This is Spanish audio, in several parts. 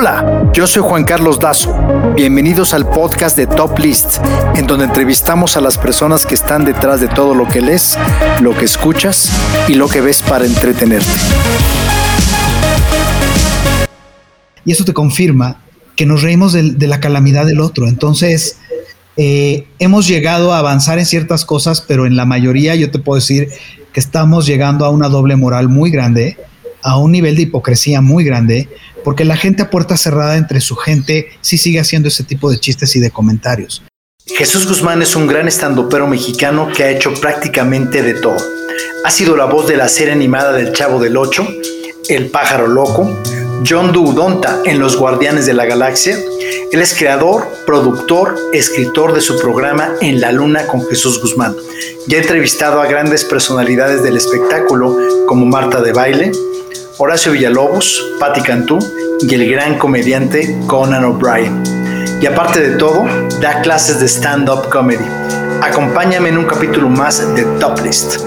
Hola, yo soy Juan Carlos Dazo. Bienvenidos al podcast de Top List, en donde entrevistamos a las personas que están detrás de todo lo que lees, lo que escuchas y lo que ves para entretenerte. Y eso te confirma que nos reímos de, la calamidad del otro. Entonces, eh, hemos llegado a avanzar en ciertas cosas, pero en la mayoría yo te puedo decir que estamos llegando a una doble moral muy grande, a un nivel de hipocresía muy grande, porque la gente a puerta cerrada entre su gente sí sigue haciendo ese tipo de chistes y de comentarios. Jesús Guzmán es un gran estandopero mexicano que ha hecho prácticamente de todo. Ha sido la voz de la serie animada del Chavo del Ocho, El Pájaro Loco, John Udonta en Los Guardianes de la Galaxia. Él es creador, productor, escritor de su programa En la Luna con Jesús Guzmán. Ya ha entrevistado a grandes personalidades del espectáculo como Marta de Baile, Horacio Villalobos, Patti Cantú y el gran comediante Conan O'Brien. Y aparte de todo, da clases de stand-up comedy. Acompáñame en un capítulo más de Top List.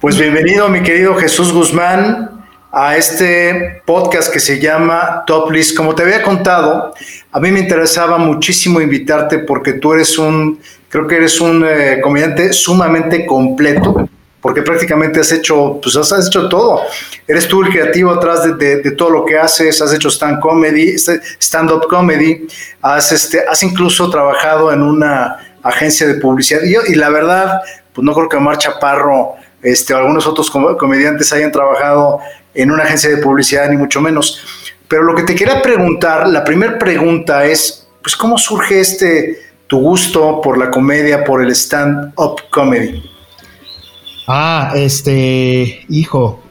Pues bienvenido mi querido Jesús Guzmán a este podcast que se llama Top List. Como te había contado, a mí me interesaba muchísimo invitarte porque tú eres un, creo que eres un eh, comediante sumamente completo porque prácticamente has hecho, pues has hecho todo. Eres tú el creativo atrás de, todo lo que haces, has hecho stand comedy, stand-up comedy, has, este, has incluso trabajado en una agencia de publicidad. Y, y la verdad, pues no creo que Omar Chaparro este, o algunos otros comediantes hayan trabajado en una agencia de publicidad, ni mucho menos. Pero lo que te quería preguntar, la primera pregunta es, pues, ¿cómo surge este tu gusto por la comedia, por el stand-up comedy? Ah, este, hijo,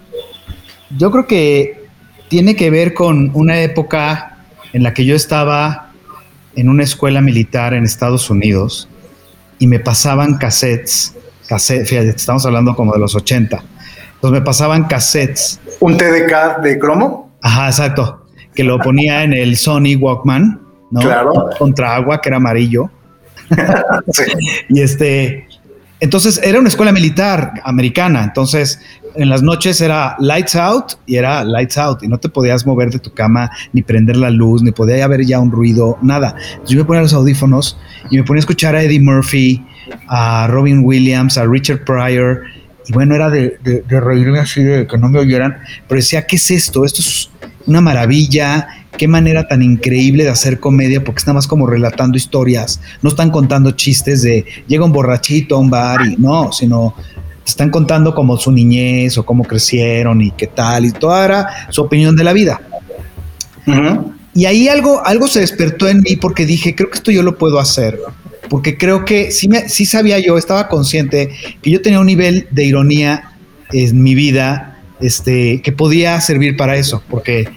yo creo que tiene que ver con una época en la que yo estaba en una escuela militar en Estados Unidos y me pasaban cassettes, cassettes, fíjate, estamos hablando como de los 80. Entonces me pasaban cassettes. ¿Un TDK de cromo? Ajá, exacto. Que lo ponía en el Sony Walkman, ¿no? Claro. Contra agua, que era amarillo. sí. Y este, entonces era una escuela militar americana, entonces en las noches era lights out y era lights out y no te podías mover de tu cama ni prender la luz, ni podía haber ya un ruido, nada. Yo me ponía los audífonos y me ponía a escuchar a Eddie Murphy, a Robin Williams, a Richard Pryor y bueno, era de, de reírme así, de que no me oyeran, pero decía, ¿qué es esto? Esto es una maravilla, qué manera tan increíble de hacer comedia, porque está más como relatando historias, no están contando chistes de llega un borrachito a un bar y no, sino están contando como su niñez o cómo crecieron y qué tal, y toda era su opinión de la vida. Y ahí algo, algo se despertó en mí porque dije, creo que esto yo lo puedo hacer, porque creo que sí, me, sí sabía yo, estaba consciente que yo tenía un nivel de ironía en mi vida este, que podía servir para eso, porque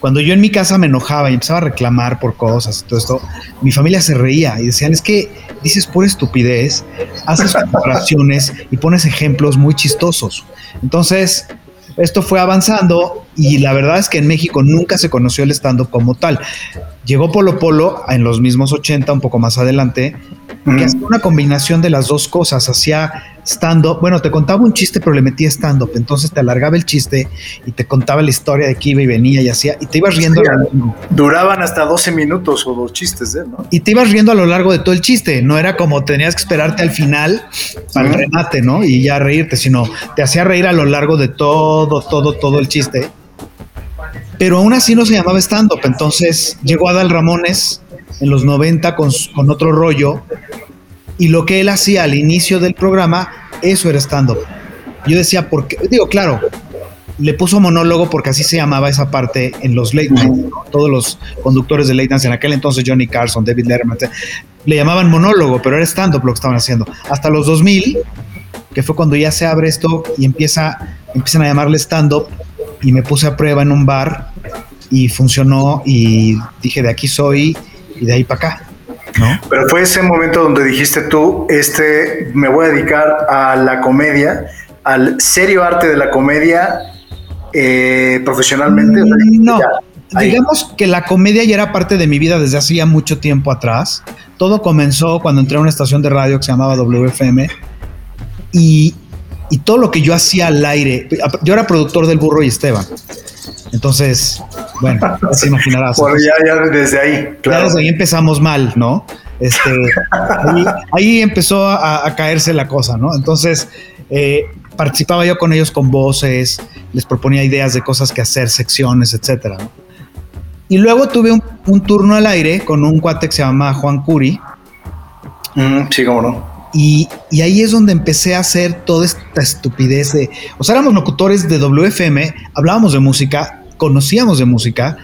cuando yo en mi casa me enojaba y empezaba a reclamar por cosas y todo esto, mi familia se reía y decían, es que dices por estupidez, haces comparaciones y pones ejemplos muy chistosos. Entonces, esto fue avanzando y la verdad es que en México nunca se conoció el stand-up como tal. Llegó Polo Polo en los mismos 80, un poco más adelante, que hacía una combinación de las dos cosas. Hacía stand-up, bueno, te contaba un chiste, pero le metía stand-up. Entonces te alargaba el chiste y te contaba la historia de que iba y venía y hacía, y te ibas riendo. duraban hasta 12 minutos o dos chistes, ¿eh? ¿no? Y te ibas riendo a lo largo de todo el chiste. No era como tenías que esperarte al final para el remate, ¿no? Y ya reírte, sino te hacía reír a lo largo de todo, todo, todo el chiste. Pero aún así no se llamaba stand-up. Entonces llegó Adal Ramones en los 90 con, con otro rollo y lo que él hacía al inicio del programa, eso era stand-up. Yo decía, porque, digo, claro, le puso monólogo porque así se llamaba esa parte en los late night, todos los conductores de late night en aquel entonces Johnny Carson, David Letterman, le llamaban monólogo, pero era stand-up lo que estaban haciendo. Hasta los 2000, que fue cuando ya se abre esto y empieza, empiezan a llamarle stand-up y me puse a prueba en un bar y funcionó y dije de aquí soy y de ahí para acá. Pero fue ese momento donde dijiste tú, este, me voy a dedicar a la comedia, al serio arte de la comedia eh, profesionalmente. Mm, no, digamos que la comedia ya era parte de mi vida desde hacía mucho tiempo atrás. Todo comenzó cuando entré a una estación de radio que se llamaba WFM y, y todo lo que yo hacía al aire, yo era productor del Burro y Esteban. Entonces, Bueno, se imaginarás. Bueno, ya, desde ahí, claro. Ya desde ahí empezamos mal, ¿no? Este, ahí, empezó a, caerse la cosa, ¿no? Entonces, eh, participaba yo con ellos con voces, les proponía ideas de cosas que hacer, secciones, etcétera. Y luego tuve un, turno al aire con un cuate que se llama Juan Curi. Mm, sí, cómo no. Y, ahí es donde empecé a hacer toda esta estupidez de, o sea, éramos locutores de WFM, hablábamos de música, conocíamos de música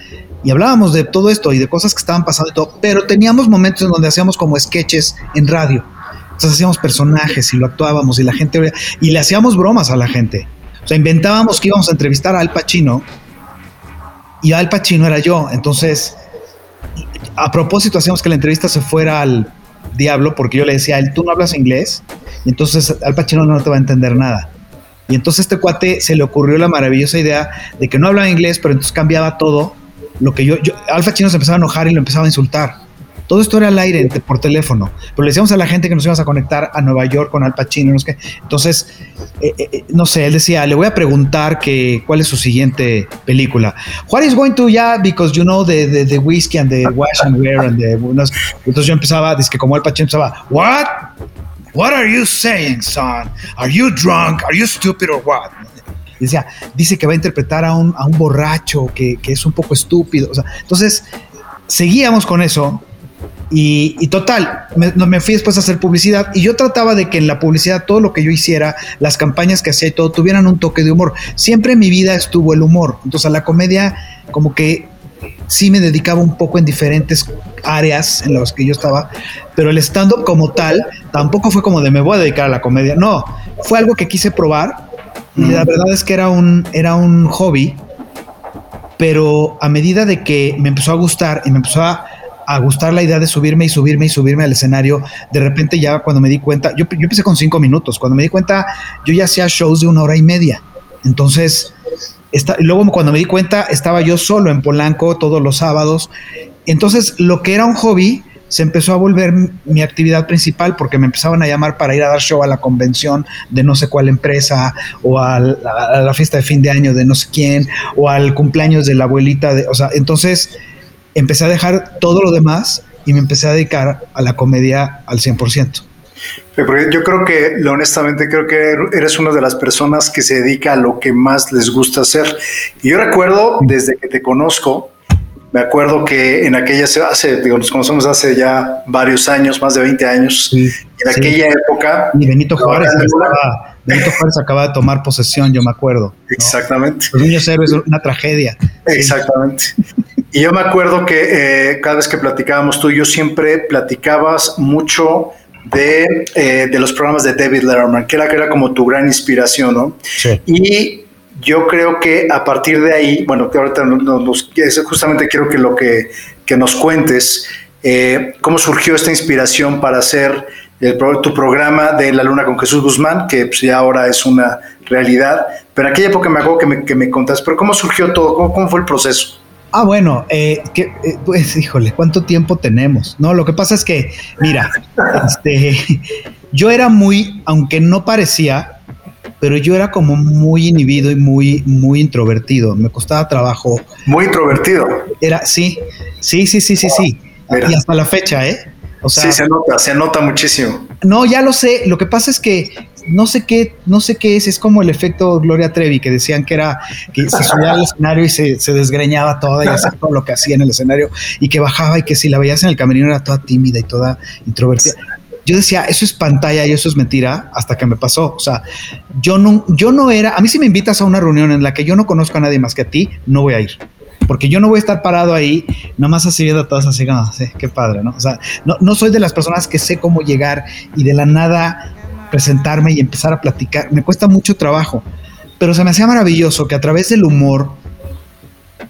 y hablábamos de todo esto y de cosas que estaban pasando y todo, pero teníamos momentos en donde hacíamos como sketches en radio. Entonces hacíamos personajes y lo actuábamos y la gente y le hacíamos bromas a la gente. O sea, inventábamos que íbamos a entrevistar a Al Pacino y Al Pacino era yo. Entonces, a propósito, hacíamos que la entrevista se fuera al diablo porque yo le decía a él, tú no hablas inglés, y entonces Al Pacino no te va a entender nada. Y entonces este cuate se le ocurrió la maravillosa idea de que no hablaba inglés, pero entonces cambiaba todo. Lo que yo, yo Alfa Chino se empezaba a enojar y lo empezaba a insultar. Todo esto era al aire por teléfono, pero le decíamos a la gente que nos íbamos a conectar a Nueva York con Al Pacino. No sé Entonces, eh, eh, no sé, él decía, le voy a preguntar que, cuál es su siguiente película. What is going to, yeah, because you know the, the, whiskey and the wash and wear and the... Entonces yo empezaba, dice que como Al Pacino empezaba, what? What are you saying, son? Are you drunk? Are you stupid or what? Decía, dice que va a interpretar a un, a un borracho que, que, es un poco estúpido. Entonces, seguíamos con eso y, total, me, me, fui después a hacer publicidad y yo trataba de que en la publicidad todo lo que yo hiciera, las campañas que hacía y todo, tuvieran un toque de humor. Siempre en mi vida estuvo el humor. Entonces a la comedia como que sí me dedicaba un poco en diferentes áreas en las que yo estaba, pero el stand-up como tal tampoco fue como de me voy a dedicar a la comedia. No, fue algo que quise probar y la verdad es que era un, era un hobby, pero a medida de que me empezó a gustar y me empezó a a gustar la idea de subirme y subirme y subirme al escenario. De repente ya cuando me di cuenta, yo, yo empecé con cinco minutos, cuando me di cuenta yo ya hacía shows de una hora y media. Entonces, luego cuando me di cuenta estaba yo solo en Polanco todos los sábados. Entonces, lo que era un hobby se empezó a volver mi actividad principal porque me empezaban a llamar para ir a dar show a la convención de no sé cuál empresa o a la, a la fiesta de fin de año de no sé quién o al cumpleaños de la abuelita de, o sea, entonces empecé a dejar todo lo demás y me empecé a dedicar a la comedia al 100%. Yo creo que, honestamente, creo que eres una de las personas que se dedica a lo que más les gusta hacer. Y yo recuerdo, desde que te conozco, me acuerdo que en aquella, hace, digo, nos conocemos hace ya varios años, más de 20 años, en aquella época... Y Benito Juárez, acaba, Benito Juárez acaba de tomar posesión, yo me acuerdo. Exactamente. Los niños héroes es una tragedia. Exactamente. Y yo me acuerdo que eh, cada vez que platicábamos tú y yo siempre platicabas mucho de, eh, de los programas de David Letterman, que era, que era como tu gran inspiración, ¿no? Sí. Y yo creo que a partir de ahí, bueno, que ahorita nos, justamente quiero que lo que, que nos cuentes, eh, cómo surgió esta inspiración para hacer el, tu programa de La Luna con Jesús Guzmán, que pues, ya ahora es una realidad, pero en aquella época me acuerdo que me, que me contaste, pero ¿cómo surgió todo? ¿Cómo, cómo fue el proceso? Ah, bueno, eh, que, eh, pues híjole, ¿cuánto tiempo tenemos? No, lo que pasa es que, mira, este, yo era muy, aunque no parecía, pero yo era como muy inhibido y muy, muy introvertido. Me costaba trabajo. Muy introvertido. Era, sí, sí, sí, sí, sí, sí. Y hasta la fecha, ¿eh? O sea, sí, se nota, se nota muchísimo. No, ya lo sé. Lo que pasa es que no sé qué, no sé qué es, es como el efecto Gloria Trevi, que decían que era que se subía al escenario y se, desgreñaba toda y hacía todo lo que hacía en el escenario y que bajaba y que si la veías en el camerino era toda tímida y toda introvertida. Yo decía, eso es pantalla y eso es mentira, hasta que me pasó. O sea, yo no, yo no era, a mí si me invitas a una reunión en la que yo no conozco a nadie más que a ti, no voy a ir porque yo no voy a estar parado ahí, nomás así viendo a todos así como, sí, qué padre, ¿no? O sea, no, no, soy de las personas que sé cómo llegar y de la nada presentarme y empezar a platicar. Me cuesta mucho trabajo, pero se me hacía maravilloso que a través del humor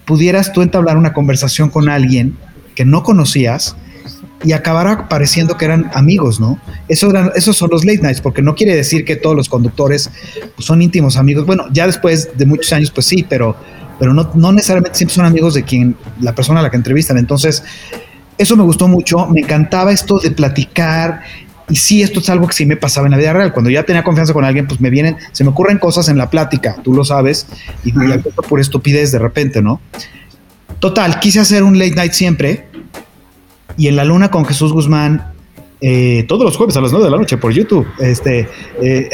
pudieras tú entablar una conversación con alguien que no conocías y acabara pareciendo que eran amigos, ¿no? Eso esos son los late nights, porque no quiere decir que todos los conductores pues, son íntimos amigos. Bueno, ya después de muchos años, pues sí, pero, pero no, no necesariamente siempre son amigos de quien, la persona a la que entrevistan. Entonces, eso me gustó mucho, me encantaba esto de platicar y sí, esto es algo que sí me pasaba en la vida real. Cuando ya tenía confianza con alguien, pues me vienen, se me ocurren cosas en la plática, tú lo sabes, y, y por estupidez de repente, ¿no? Total, quise hacer un late night siempre. Y en la luna con Jesús Guzmán, eh, todos los jueves a las 9 de la noche por YouTube. Este eh,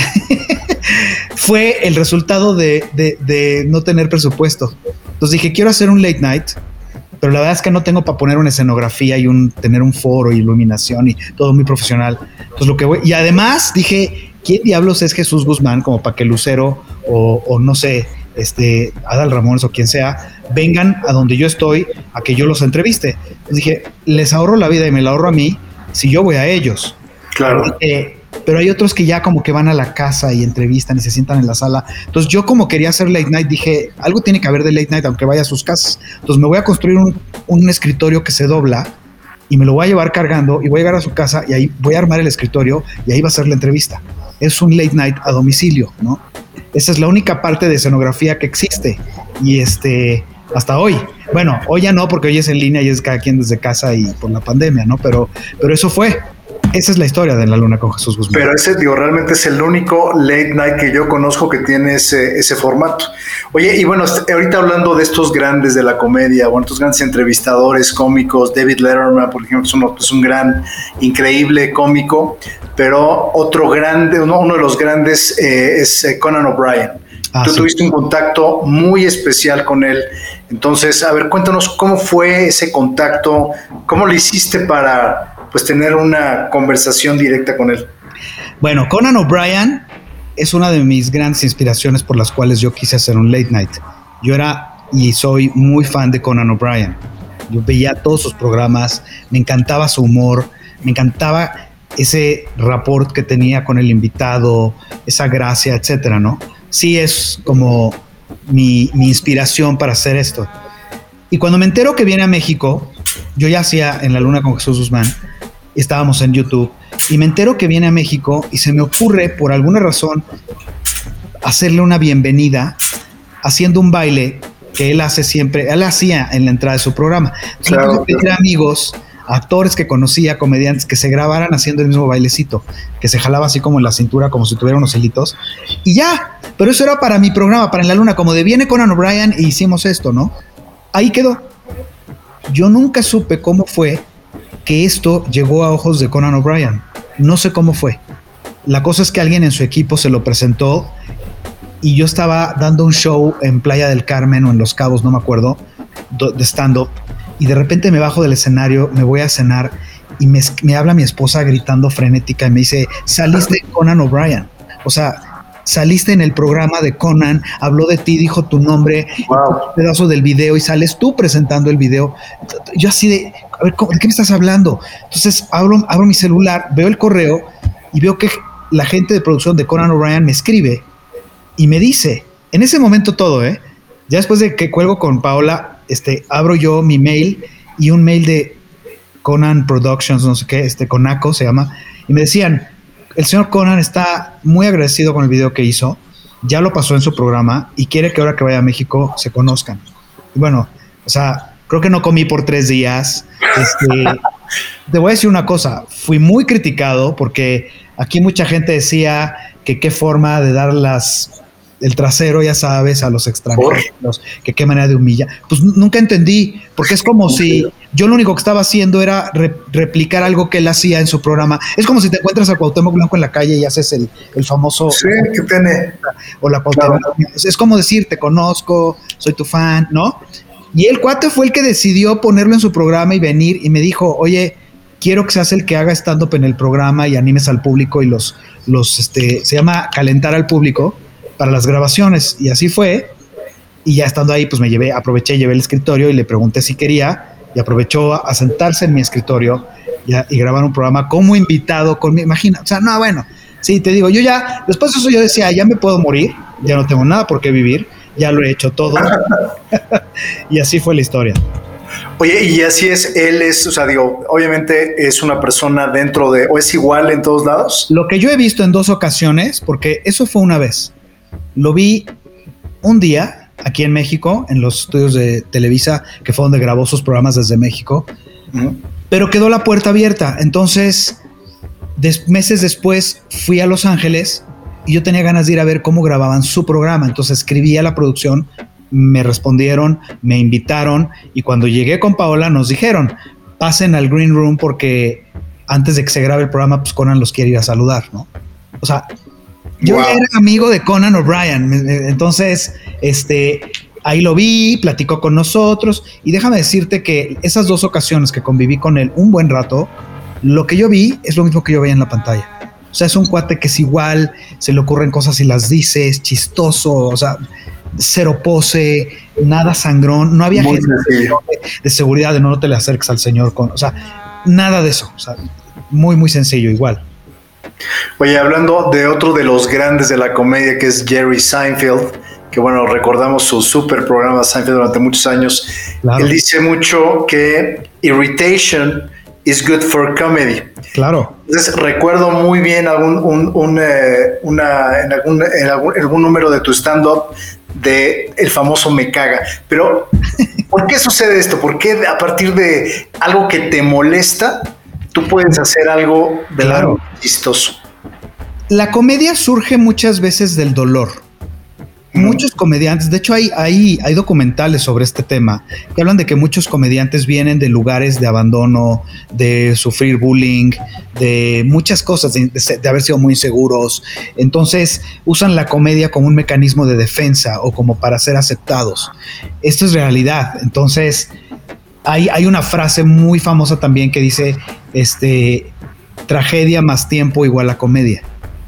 fue el resultado de, de, no tener presupuesto. Entonces dije, quiero hacer un late night, pero la verdad es que no tengo para poner una escenografía y un, tener un foro y iluminación y todo muy profesional. Entonces lo que voy, y además dije, ¿quién diablos es Jesús Guzmán como para que Lucero o, o no sé, este, Adal Ramones o quien sea, vengan a donde yo estoy a que yo los entreviste. dije, les ahorro la vida y me la ahorro a mí si yo voy a ellos. Claro. Eh, pero hay otros que ya como que van a la casa y entrevistan y se sientan en la sala. Entonces yo como quería hacer late night, dije, algo tiene que haber de late night aunque vaya a sus casas. Entonces me voy a construir un, un escritorio que se dobla y me lo voy a llevar cargando y voy a llegar a su casa y ahí voy a armar el escritorio y ahí va a ser la entrevista. Es un late night a domicilio, ¿no? Esa es la única parte de escenografía que existe. Y este, hasta hoy. Bueno, hoy ya no, porque hoy es en línea y es cada quien desde casa y por la pandemia, ¿no? Pero, pero eso fue. Esa es la historia de la luna con Jesús Guzmán. Pero ese, digo, realmente es el único late night que yo conozco que tiene ese, ese formato. Oye, y bueno, ahorita hablando de estos grandes de la comedia, bueno, estos grandes entrevistadores cómicos, David Letterman, por ejemplo, es, uno, es un gran, increíble cómico, pero otro grande, uno, uno de los grandes eh, es eh, Conan O'Brien. Ah, Tú tuviste un contacto muy especial con él. Entonces, a ver, cuéntanos cómo fue ese contacto, cómo lo hiciste para pues tener una conversación directa con él. Bueno, Conan O'Brien es una de mis grandes inspiraciones por las cuales yo quise hacer un late night. Yo era y soy muy fan de Conan O'Brien. Yo veía todos sus programas, me encantaba su humor, me encantaba ese rapport que tenía con el invitado, esa gracia, etcétera, ¿no? Sí es como mi, mi inspiración para hacer esto. Y cuando me entero que viene a México, yo ya hacía en la luna con Jesús Guzmán, estábamos en YouTube y me entero que viene a México y se me ocurre por alguna razón hacerle una bienvenida haciendo un baile que él hace siempre, él hacía en la entrada de su programa. Claro, pedir amigos, actores que conocía, comediantes, que se grabaran haciendo el mismo bailecito, que se jalaba así como en la cintura, como si tuviera unos hilitos. Y ya, pero eso era para mi programa, para En la Luna, como de viene Conan O'Brien y hicimos esto, ¿no? Ahí quedó. Yo nunca supe cómo fue que esto llegó a ojos de Conan O'Brien. No sé cómo fue. La cosa es que alguien en su equipo se lo presentó y yo estaba dando un show en Playa del Carmen o en Los Cabos, no me acuerdo, de stand-up, y de repente me bajo del escenario, me voy a cenar y me, habla mi esposa gritando frenética y me dice, saliste Conan O'Brien. O sea, saliste en el programa de Conan, habló de ti, dijo tu nombre, un pedazo del video y sales tú presentando el video. Yo así de, a ver, ¿de qué me estás hablando? Entonces abro, abro mi celular, veo el correo y veo que la gente de producción de Conan O'Brien me escribe y me dice, en ese momento todo, ¿eh? Ya después de que cuelgo con Paola, este, abro yo mi mail y un mail de Conan Productions, no sé qué, este, Conaco se llama, y me decían, el señor Conan está muy agradecido con el video que hizo, ya lo pasó en su programa y quiere que ahora que vaya a México se conozcan. Y bueno, o sea, creo que no comí por tres días. Este, te voy a decir una cosa, fui muy criticado porque aquí mucha gente decía que qué forma de dar las el trasero, ya sabes, a los extranjeros, que qué manera de humillar. Pues nunca entendí, porque es como si yo lo único que estaba haciendo era replicar algo que él hacía en su programa. Es como si te encuentras a Cuauhtémoc Blanco en la calle y haces el, famoso... Sí, que tiene. O la Cuauhtémoc. Es como decir, te conozco, soy tu fan, ¿no? Y el cuate fue el que decidió ponerlo en su programa y venir y me dijo, oye, quiero que seas el que haga stand-up en el programa y animes al público y los, los, este, se llama calentar al público para las grabaciones. Y así fue. Y ya estando ahí, pues me llevé, aproveché, llevé el escritorio y le pregunté si quería. Y aprovechó a, sentarse en mi escritorio y, grabar un programa como invitado con mi, imagina, o sea, no, bueno, sí, te digo, yo ya, después de eso yo decía, ya me puedo morir, ya no tengo nada por qué vivir, ya lo he hecho todo. y así fue la historia. Oye, y así es, él es, o sea, digo, obviamente es una persona dentro de, o es igual en todos lados. Lo que yo he visto en dos ocasiones, porque eso fue una vez. Lo vi un día aquí en México, en los estudios de Televisa, que fue donde grabó sus programas desde México, pero quedó la puerta abierta. Entonces, meses después fui a Los Ángeles y yo tenía ganas de ir a ver cómo grababan su programa. Entonces escribí a la producción me respondieron, me invitaron y cuando llegué con Paola nos dijeron, pasen al Green Room porque antes de que se grabe el programa, pues Conan los quiere ir a saludar, ¿no? O sea, yo era amigo de Conan O'Brien, entonces, este, ahí lo vi, platicó con nosotros y déjame decirte que esas dos ocasiones que conviví con él un buen rato, lo que yo vi es lo mismo que yo veía en la pantalla. O sea, es un cuate que es igual, se le ocurren cosas y las dice, es chistoso, o sea, cero pose, nada sangrón, no había gente de, seguridad de no, te le acerques al señor con, o sea, nada de eso, o sea, muy, muy sencillo, igual. Oye, hablando de otro de los grandes de la comedia que es Jerry Seinfeld, que bueno, recordamos su super programa Seinfeld durante muchos años, él dice mucho que irritation is good for comedy. Claro. Entonces recuerdo muy bien algún, un, eh, una, en, algún, en algún, número de tu stand-up de el famoso me caga. Pero, ¿por qué sucede esto? ¿Por qué a partir de algo que te molesta, tú puedes hacer algo de claro. chistoso? La comedia surge muchas veces del dolor. Muchos comediantes, de hecho hay, hay, hay, documentales sobre este tema que hablan de que muchos comediantes vienen de lugares de abandono, de sufrir bullying, de muchas cosas, de, de, haber sido muy inseguros. Entonces usan la comedia como un mecanismo de defensa o como para ser aceptados. Esto es realidad. Entonces hay, hay una frase muy famosa también que dice, este, tragedia más tiempo igual a comedia.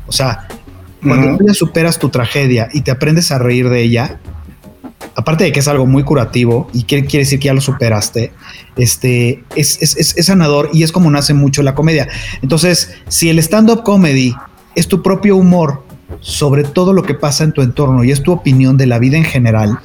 O sea, cuando tú ya superas tu tragedia y te aprendes a reír de ella, aparte de que es algo muy curativo y quiere, quiere decir que ya lo superaste, este, es, es, sanador y es como nace mucho la comedia. Entonces, si el stand-up comedy es tu propio humor sobre todo lo que pasa en tu entorno y es tu opinión de la vida en general,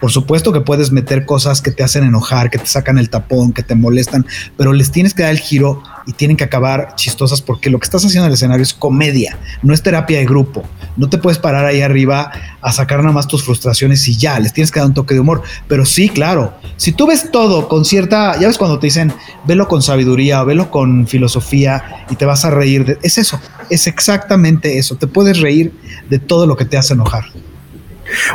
por supuesto que puedes meter cosas que te hacen enojar, que te sacan el tapón, que te molestan, pero les tienes que dar el giro y tienen que acabar chistosas porque lo que estás haciendo en el escenario es comedia, no es terapia de grupo. No te puedes parar ahí arriba a sacar nada más tus frustraciones y ya, les tienes que dar un toque de humor. Pero sí, claro, si tú ves todo con cierta, ya ves cuando te dicen, velo con sabiduría o velo con filosofía y te vas a reír, de, es eso, es exactamente eso, te puedes reír de todo lo que te hace enojar.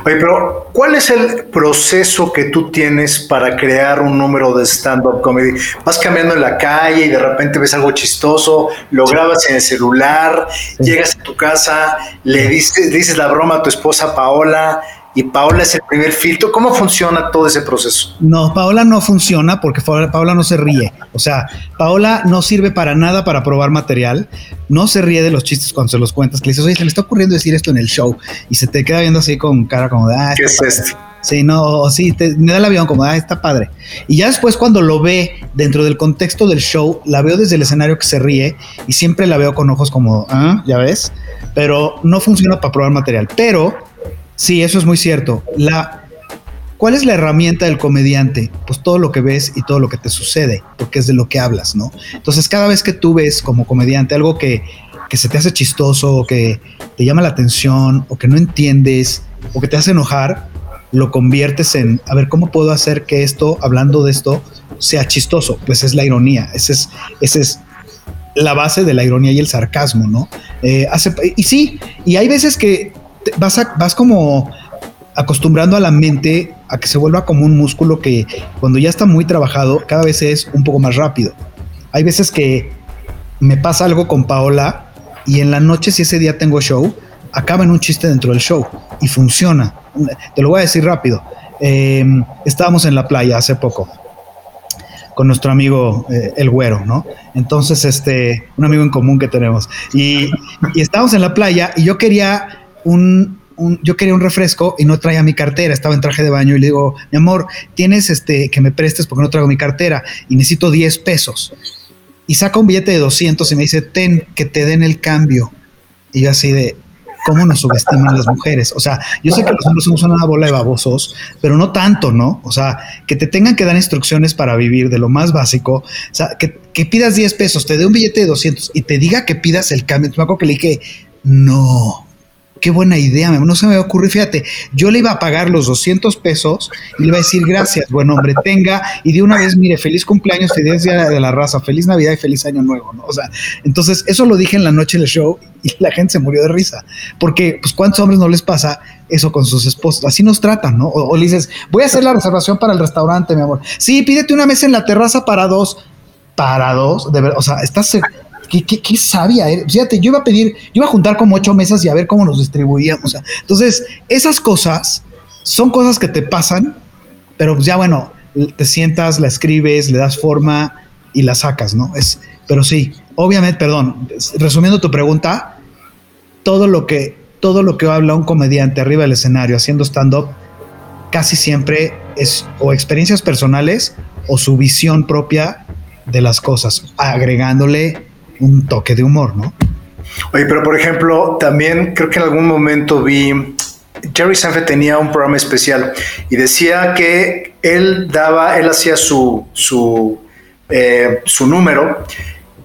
Oye, pero ¿cuál es el proceso que tú tienes para crear un número de stand-up comedy? Vas cambiando en la calle y de repente ves algo chistoso, lo grabas en el celular, llegas a tu casa, le dices, dices la broma a tu esposa Paola, y Paola es el primer filtro. ¿Cómo funciona todo ese proceso? No, Paola no funciona porque Paola no se ríe. O sea, Paola no sirve para nada para probar material. No se ríe de los chistes cuando se los cuentas. Que le dices, oye, se me está ocurriendo decir esto en el show. Y se te queda viendo así con cara como de, ah, ¿qué es esto? Sí, no, sí, me da el avión como, ah, está padre. Y ya después cuando lo ve dentro del contexto del show, la veo desde el escenario que se ríe y siempre la veo con ojos como, ah, ya ves. Pero no funciona para probar material. Pero Sí, eso es muy cierto. La, ¿Cuál es la herramienta del comediante? Pues todo lo que ves y todo lo que te sucede, porque es de lo que hablas, ¿no? Entonces, cada vez que tú ves como comediante algo que, que se te hace chistoso, o que te llama la atención, o que no entiendes, o que te hace enojar, lo conviertes en, a ver, ¿cómo puedo hacer que esto, hablando de esto, sea chistoso? Pues es la ironía, ese es, ese es la base de la ironía y el sarcasmo, ¿no? Eh, hace, y sí, y hay veces que vas, vas como acostumbrando a la mente a que se vuelva como un músculo que cuando ya está muy trabajado, cada vez es un poco más rápido. Hay veces que me pasa algo con Paola y en la noche, si ese día tengo show, acaba en un chiste dentro del show y funciona. Te lo voy a decir rápido. Em, estábamos en la playa hace poco con nuestro amigo eh, el güero, ¿no? Entonces, este, un amigo en común que tenemos. Y, y estábamos en la playa y yo quería un, yo quería un refresco y no traía mi cartera, estaba en traje de baño y le digo, mi amor, tienes este que me prestes porque no traigo mi cartera y necesito 10 pesos. Y saca un billete de 200 y me dice, ten, que te den el cambio. Y yo así de, ¿cómo nos subestiman las mujeres? O sea, yo sé que los hombres somos una bola de babosos, pero no tanto, ¿no? O sea, que te tengan que dar instrucciones para vivir de lo más básico. O sea, que, que pidas 10 pesos, te dé un billete de 200 y te diga que pidas el cambio. Me acuerdo que le dije, no qué buena idea, no se me ocurrió, fíjate, yo le iba a pagar los 200 pesos y le iba a decir gracias, buen hombre, tenga, y de una vez, mire, feliz cumpleaños, feliz día de la raza, feliz Navidad y feliz año nuevo, ¿no? O sea, entonces eso lo dije en la noche del show y la gente se murió de risa, porque pues cuántos hombres no les pasa eso con sus esposos, así nos tratan, ¿no? O, le dices, voy a hacer la reservación para el restaurante, mi amor. Sí, pídete una mesa en la terraza para dos, para dos, de verdad, o sea, estás Qué, qué, sabia Fíjate, yo iba a pedir, yo iba a juntar como ocho mesas y a ver cómo nos distribuíamos. entonces, esas cosas son cosas que te pasan, pero pues ya bueno, te sientas, la escribes, le das forma y la sacas, ¿no? Es, pero sí, obviamente, perdón, resumiendo tu pregunta, todo lo que, todo lo que habla un comediante arriba del escenario haciendo stand-up, casi siempre es o experiencias personales o su visión propia de las cosas, agregándole un toque de humor, ¿no? Oye, pero por ejemplo, también creo que en algún momento vi, Jerry Seinfeld tenía un programa especial y decía que él daba, él hacía su, su, eh, su número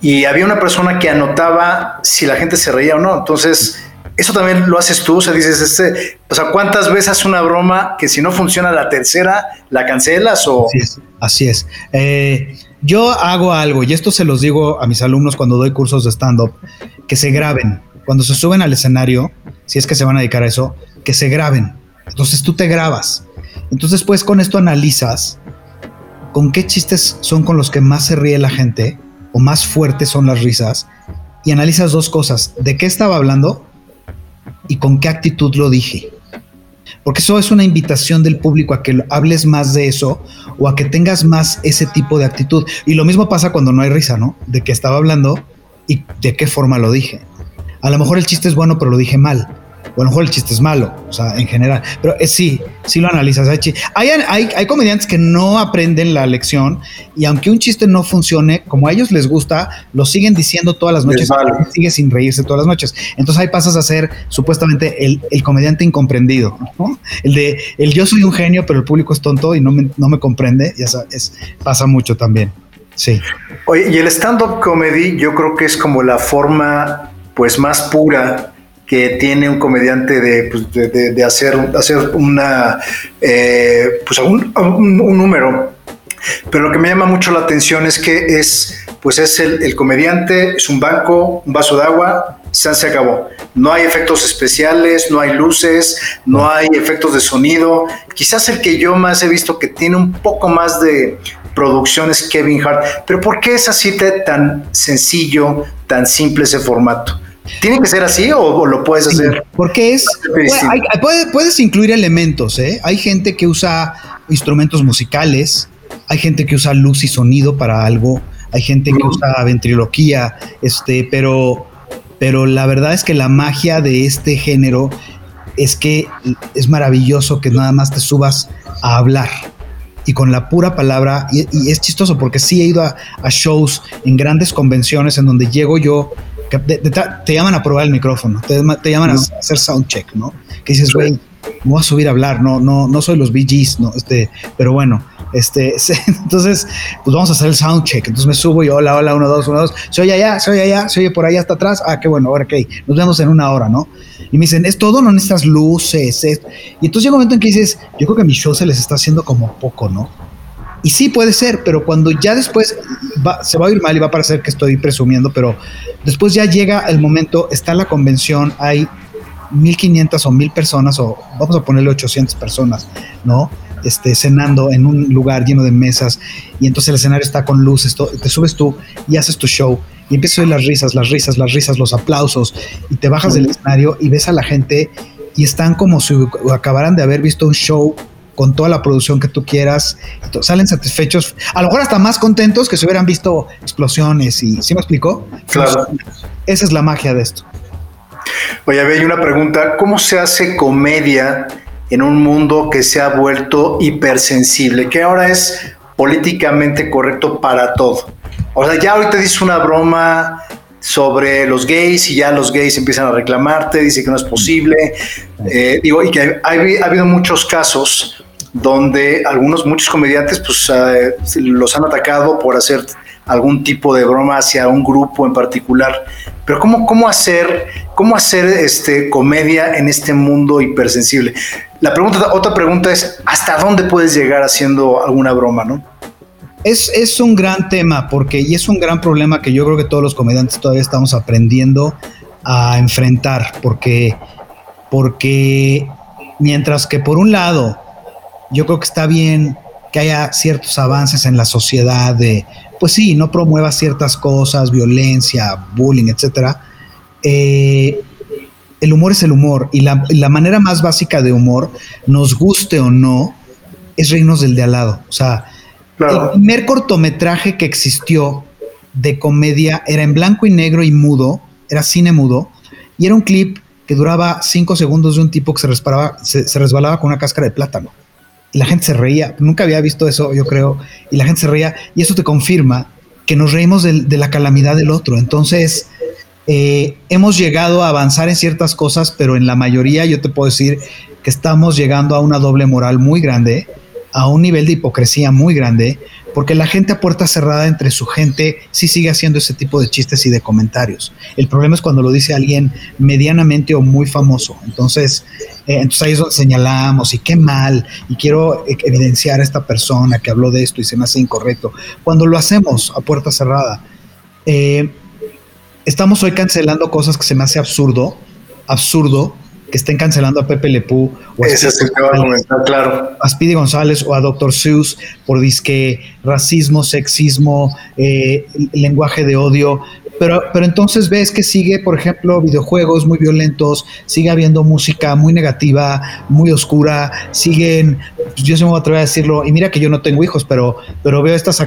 y había una persona que anotaba si la gente se reía o no. Entonces, eso también lo haces tú, o sea, dices, este, o sea, ¿cuántas veces haces una broma que si no funciona la tercera, la cancelas o... Así es. Así es. Eh, yo hago algo, y esto se los digo a mis alumnos cuando doy cursos de stand-up, que se graben. Cuando se suben al escenario, si es que se van a dedicar a eso, que se graben. Entonces tú te grabas. Entonces, pues con esto analizas con qué chistes son con los que más se ríe la gente o más fuertes son las risas y analizas dos cosas, de qué estaba hablando y con qué actitud lo dije porque eso es una invitación del público a que hables más de eso o a que tengas más ese tipo de actitud. Y lo mismo pasa cuando no hay risa, ¿no? De qué estaba hablando y de qué forma lo dije. A lo mejor el chiste es bueno, pero lo dije mal o a lo mejor el chiste es malo, o sea, en general. Pero eh, sí, sí lo analizas. Hay, hay, hay, comediantes que no aprenden la lección y aunque un chiste no funcione, como a ellos les gusta, lo siguen diciendo todas las noches y sigue sin reírse todas las noches. Entonces ahí pasas a ser supuestamente el, comediante incomprendido, ¿no? El de el yo soy un genio, pero el público es tonto y no me, no me comprende. Ya sabes, pasa mucho también. Sí. Oye, y el stand-up comedy yo creo que es como la forma pues más pura que tiene un comediante de, pues, de, hacer, hacer una, eh, pues un, número. Pero lo que me llama mucho la atención es que es, pues es el, comediante, es un banco, un vaso de agua, se, acabó. No hay efectos especiales, no hay luces, no hay efectos de sonido. Quizás el que yo más he visto que tiene un poco más de producción es Kevin Hart. Pero ¿por qué es así tan sencillo, tan simple ese formato? ¿Tiene que ser así o, lo puedes hacer? porque es. puedes incluir elementos, ¿eh? Hay gente que usa instrumentos musicales, hay gente que usa luz y sonido para algo, hay gente que usa ventriloquía, este, pero, pero la verdad es que la magia de este género es que es maravilloso que nada más te subas a hablar y con la pura palabra, y, es chistoso porque sí he ido a, a, shows en grandes convenciones en donde llego yo te llaman a probar el micrófono, te, llaman a hacer sound check, ¿no? Que dices, güey, no voy a subir a hablar, no, no, no soy los BGs, no, este, pero bueno, este, entonces, pues vamos a hacer el sound check. Entonces me subo y hola, hola, uno, dos, uno, dos, se oye allá, se oye allá, se oye por ahí hasta atrás. Ah, qué bueno, ahora ok, nos vemos en una hora, ¿no? Y me dicen, es todo, no necesitas luces. Y entonces llega un momento en que dices, yo creo que mi show se les está haciendo como poco, ¿no? Y sí puede ser, pero cuando ya después se va a ir mal y va a parecer que estoy presumiendo, pero después ya llega el momento, está la convención, hay 1500 o 1000 personas, o vamos a ponerle 800 personas, ¿no? Este, cenando en un lugar lleno de mesas y entonces el escenario está con luces, te subes tú y haces tu show y empiezas a oír las risas, las risas, las risas, los aplausos y te bajas del escenario y ves a la gente y están como si acabaran de haber visto un show con toda la producción que tú quieras, salen satisfechos, a lo mejor hasta más contentos que si hubieran visto explosiones y ¿sí me explicó? Claro. Esa es la magia de esto. Oye, hay una pregunta, ¿cómo se hace comedia en un mundo que se ha vuelto hipersensible, que ahora es políticamente correcto para todo? O sea, ya ahorita dice una broma sobre los gays y ya los gays empiezan a reclamarte, dice que no es posible. Eh, digo, y que ha habido muchos casos donde algunos, muchos comediantes, pues eh, los han atacado por hacer algún tipo de broma hacia un grupo en particular. Pero ¿cómo, cómo hacer ¿Cómo hacer este, comedia en este mundo hipersensible? La pregunta, otra pregunta es, ¿hasta dónde puedes llegar haciendo alguna broma, no? Es, es, un gran tema porque y es un gran problema que yo creo que todos los comediantes todavía estamos aprendiendo a enfrentar porque porque mientras que por un lado yo creo que está bien que haya ciertos avances en la sociedad de pues sí no promueva ciertas cosas violencia bullying etcétera eh, el humor es el humor y la, manera más básica de humor, nos guste o no, es reírnos del de al lado. O sea, el primer cortometraje que existió de comedia era en blanco y negro y mudo, era cine mudo, y era un clip que duraba cinco segundos de un tipo que se, resbalaba, se, resbalaba con una cáscara de plátano. Y la gente se reía, nunca había visto eso, yo creo, y la gente se reía, y eso te confirma que nos reímos de la calamidad del otro. Entonces, eh, hemos llegado a avanzar en ciertas cosas, pero en la mayoría yo te puedo decir que estamos llegando a una doble moral muy grande, a un nivel de hipocresía muy grande, porque la gente a puerta cerrada entre su gente sí sigue haciendo ese tipo de chistes y de comentarios. El problema es cuando lo dice alguien medianamente o muy famoso. Entonces, eh, entonces ahí señalamos y qué mal, y quiero e-, evidenciar a esta persona que habló de esto y se me hace incorrecto. Cuando lo hacemos a puerta cerrada, eh, estamos hoy cancelando cosas que se me hace absurdo, absurdo que estén cancelando a Pepe Lepú o a, claro. a Speedy González o a Dr. Seuss por disque racismo, sexismo, eh, lenguaje de odio. Pero, pero entonces ves que sigue, por ejemplo, videojuegos muy violentos, sigue habiendo música muy negativa, muy oscura, siguen, pues, yo se me voy a a decirlo, y mira que yo no tengo hijos, pero, pero veo estas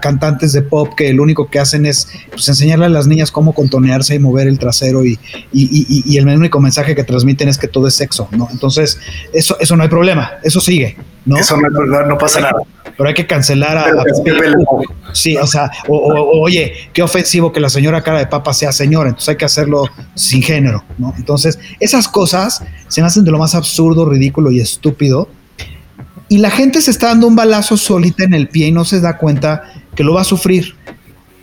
cantantes de pop que lo único que hacen es pues, enseñarle a las niñas cómo contonearse y mover el trasero y, y, y, el único mensaje que transmiten es que todo es sexo, ¿no? Entonces, eso, eso no hay problema, eso sigue, ¿no? Eso no, no pasa nada pero hay que cancelar a, Sí, o sea, oye, qué ofensivo que la señora cara de papa sea señora, entonces hay que hacerlo sin género, ¿no? Entonces, esas cosas se me hacen de lo más absurdo, ridículo y estúpido. Y la gente se está dando un balazo solita en el pie y no se da cuenta que lo va a sufrir.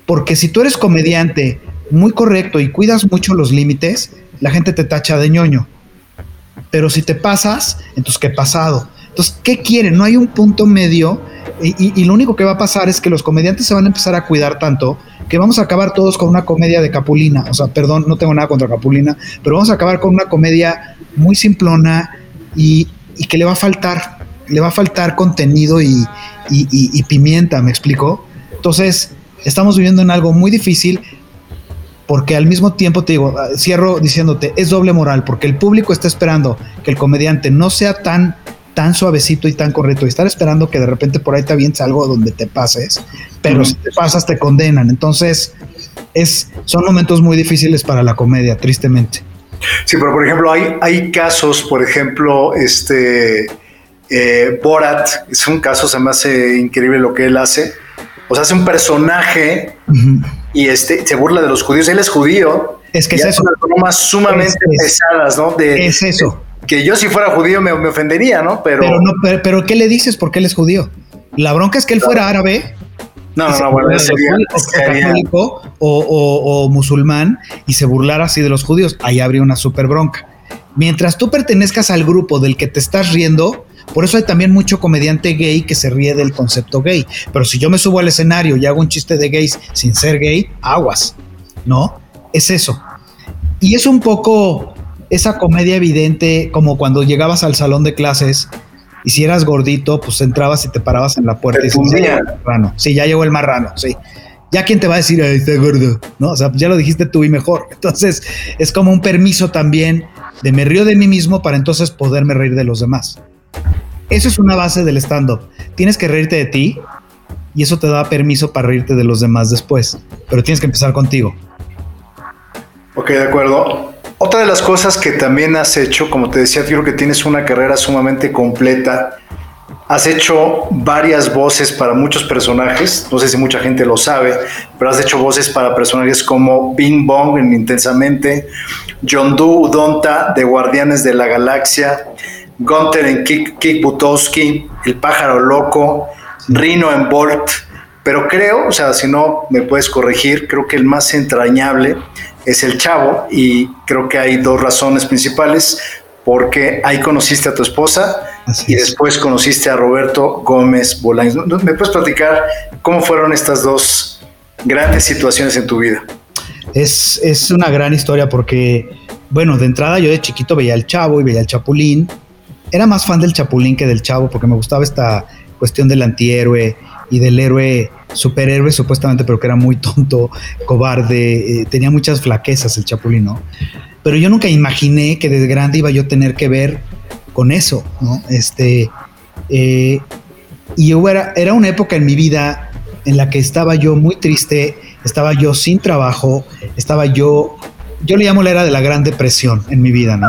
Porque si tú eres comediante muy correcto y cuidas mucho los límites, la gente te tacha de ñoño. Pero si te pasas, entonces qué pasado. Entonces, ¿qué quieren? No hay un punto medio y, lo único que va a pasar es que los comediantes se van a empezar a cuidar tanto que vamos a acabar todos con una comedia de Capulina. O sea, perdón, no tengo nada contra Capulina, pero vamos a acabar con una comedia muy simplona y, que le va a faltar, le va a faltar contenido y, y pimienta, ¿me explico? Entonces, estamos viviendo en algo muy difícil porque al mismo tiempo te digo, cierro diciéndote, es doble moral, porque el público está esperando que el comediante no sea tan tan suavecito y tan correcto y estar esperando que de repente por ahí te avientes algo donde te pases, pero si te pasas te condenan. Entonces, es, son momentos muy difíciles para la comedia, tristemente. Sí, pero por ejemplo, hay, hay casos, por ejemplo, este eh, Borat, es un caso, se me hace increíble lo que él hace. O sea, hace un personaje y este, se burla de los judíos. Él es judío. Es que es eso. bromas sumamente pesadas, ¿no? De, es eso que yo si fuera judío me, ofendería, ¿no? Pero, pero, no, pero, ¿qué le dices porque él es judío? La bronca es que él fuera árabe. No, no, no, bueno, sería, católico o, o, musulmán y se burlara así de los judíos. Ahí habría una super bronca. Mientras tú pertenezcas al grupo del que te estás riendo, por eso hay también mucho comediante gay que se ríe del concepto gay. Pero si yo me subo al escenario y hago un chiste de gays sin ser gay, aguas, ¿no? Es eso. Y es un poco esa comedia evidente, como cuando llegabas al salón de clases y si eras gordito, pues entrabas y te parabas en la puerta y decías, marrano. Sí, ya llegó el marrano, sí. Ya quién te va a decir, Ay, está gordo, ¿no? O sea, ya lo dijiste tú y mejor. Entonces, es como un permiso también de me río de mí mismo para entonces poderme reír de los demás. Eso es una base del stand-up. Tienes que reírte de ti y eso te da permiso para reírte de los demás después. Pero tienes que empezar contigo. Ok, de acuerdo. Otra de las cosas que también has hecho, como te decía, creo que tienes una carrera sumamente completa. Has hecho varias voces para muchos personajes, no sé si mucha gente lo sabe, pero has hecho voces para personajes como Bing Bong en Intensamente, John Doe Udonta de Guardianes de la Galaxia, Gunther en Kick, Kick Butowski, El Pájaro Loco, Rino en Bolt, pero creo, o sea, si no me puedes corregir, creo que el más entrañable es El Chavo y creo que hay dos razones principales, porque ahí conociste a tu esposa y después conociste a Roberto Gómez Bolaños. ¿Me puedes platicar cómo fueron estas dos grandes situaciones en tu vida? Es, es una gran historia porque, bueno, de entrada yo de chiquito veía el Chavo y veía el Chapulín. Era más fan del Chapulín que del Chavo porque me gustaba esta cuestión del antihéroe y del héroe superhéroe supuestamente, pero que era muy tonto, cobarde, eh, tenía muchas flaquezas el Chapulín, ¿no? Pero yo nunca imaginé que desde grande iba yo a tener que ver con eso, ¿no? Este, eh, y era, era una época en mi vida en la que estaba yo muy triste, estaba yo sin trabajo, estaba yo, yo le llamo la era de la gran depresión en mi vida, ¿no?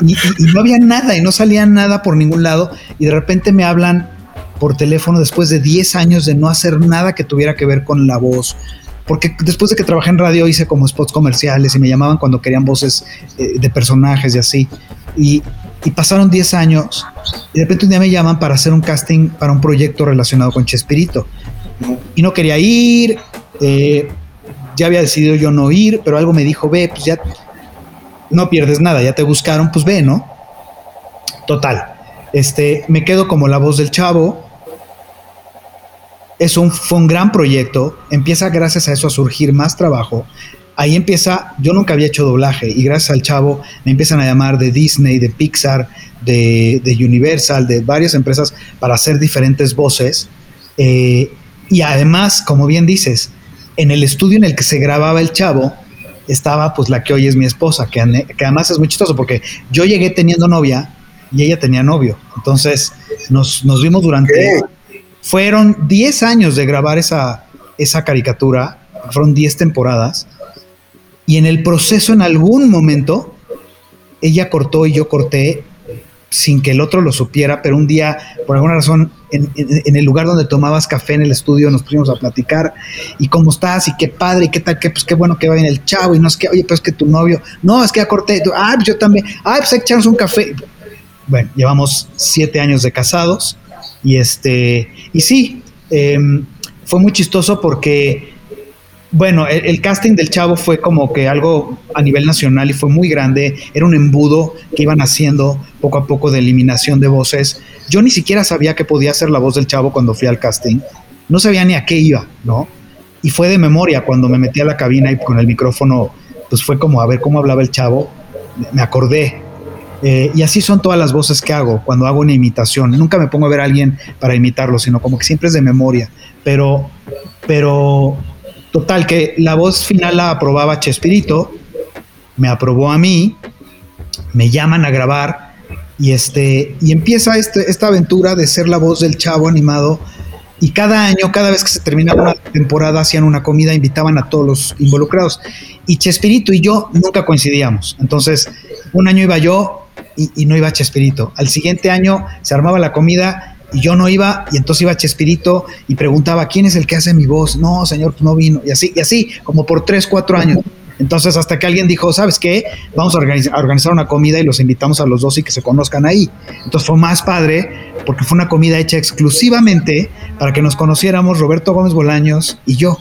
Y, no había nada y no salía nada por ningún lado y de repente me hablan por teléfono después de 10 años de no hacer nada que tuviera que ver con la voz. Porque después de que trabajé en radio hice como spots comerciales y me llamaban cuando querían voces eh, de personajes y así. Y, pasaron 10 años y de repente un día me llaman para hacer un casting para un proyecto relacionado con Chespirito. Y no quería ir, eh, ya había decidido yo no ir, pero algo me dijo, ve, pues ya no pierdes nada, ya te buscaron, pues ve, ¿no? Total. Este, me quedo como la voz del chavo, es un, fue un gran proyecto, empieza gracias a eso a surgir más trabajo. Ahí empieza, yo nunca había hecho doblaje y gracias al chavo me empiezan a llamar de Disney, de Pixar, de, Universal, de varias empresas para hacer diferentes voces. Eh, y además, como bien dices, en el estudio en el que se grababa el chavo estaba pues la que hoy es mi esposa, que, que además es muy chistoso porque yo llegué teniendo novia y ella tenía novio. Entonces nos, nos vimos durante... Fueron 10 años de grabar esa, esa caricatura, fueron 10 temporadas, y en el proceso en algún momento ella cortó y yo corté sin que el otro lo supiera, pero un día, por alguna razón, en, el lugar donde tomabas café en el estudio, nos pusimos a platicar y cómo estás y qué padre y qué tal, qué, pues qué bueno que va bien el chavo y no es que, oye, pues que tu novio, no, es que ya corté, ah, pues yo también, ah, pues que echarnos un café. Bueno, llevamos siete años de casados y este, y sí, em, fue muy chistoso porque, bueno, el, casting del chavo fue como que algo a nivel nacional y fue muy grande. Era un embudo que iban haciendo poco a poco de eliminación de voces. Yo ni siquiera sabía que podía ser la voz del chavo cuando fui al casting. No sabía ni a qué iba, ¿no? Y fue de memoria cuando me metí a la cabina y con el micrófono, pues fue como a ver cómo hablaba el chavo. Me acordé eh, y así son todas las voces que hago cuando hago una imitación. Nunca me pongo a ver a alguien para imitarlo, sino como que siempre es de memoria. Pero, pero, total, que la voz final la aprobaba Chespirito, me aprobó a mí, me llaman a grabar y, este, y empieza este, esta aventura de ser la voz del chavo animado. Y cada año, cada vez que se terminaba una temporada, hacían una comida, invitaban a todos los involucrados. Y Chespirito y yo nunca coincidíamos. Entonces, un año iba yo, y, no iba Chespirito. Al siguiente año se armaba la comida y yo no iba, y entonces iba Chespirito y preguntaba, ¿quién es el que hace mi voz? No, señor, pues no vino. Y así, y así, como por tres, cuatro años. Entonces, hasta que alguien dijo, ¿sabes qué? Vamos a organizar, una comida y los invitamos a los dos y que se conozcan ahí. Entonces fue más padre porque fue una comida hecha exclusivamente para que nos conociéramos Roberto Gómez Bolaños y yo.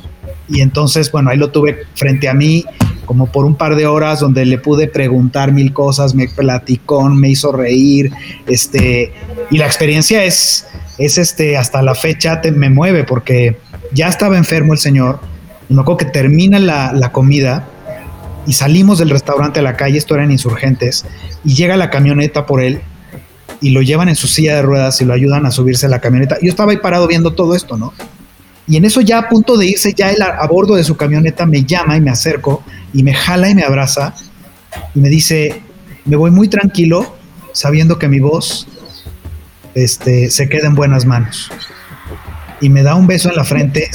Y entonces, bueno, ahí lo tuve frente a mí como por un par de horas donde le pude preguntar mil cosas, me platicó, me hizo reír, este, y la experiencia es, es este, hasta la fecha me mueve porque ya estaba enfermo el señor, me acuerdo que termina la, la comida y salimos del restaurante a la calle, esto eran insurgentes, y llega la camioneta por él y lo llevan en su silla de ruedas y lo ayudan a subirse a la camioneta. Yo estaba ahí parado viendo todo esto, ¿no? Y en eso ya a punto de irse, ya él a, bordo de su camioneta me llama y me acerco y me jala y me abraza y me dice, me voy muy tranquilo sabiendo que mi voz este, se queda en buenas manos. Y me da un beso en la frente,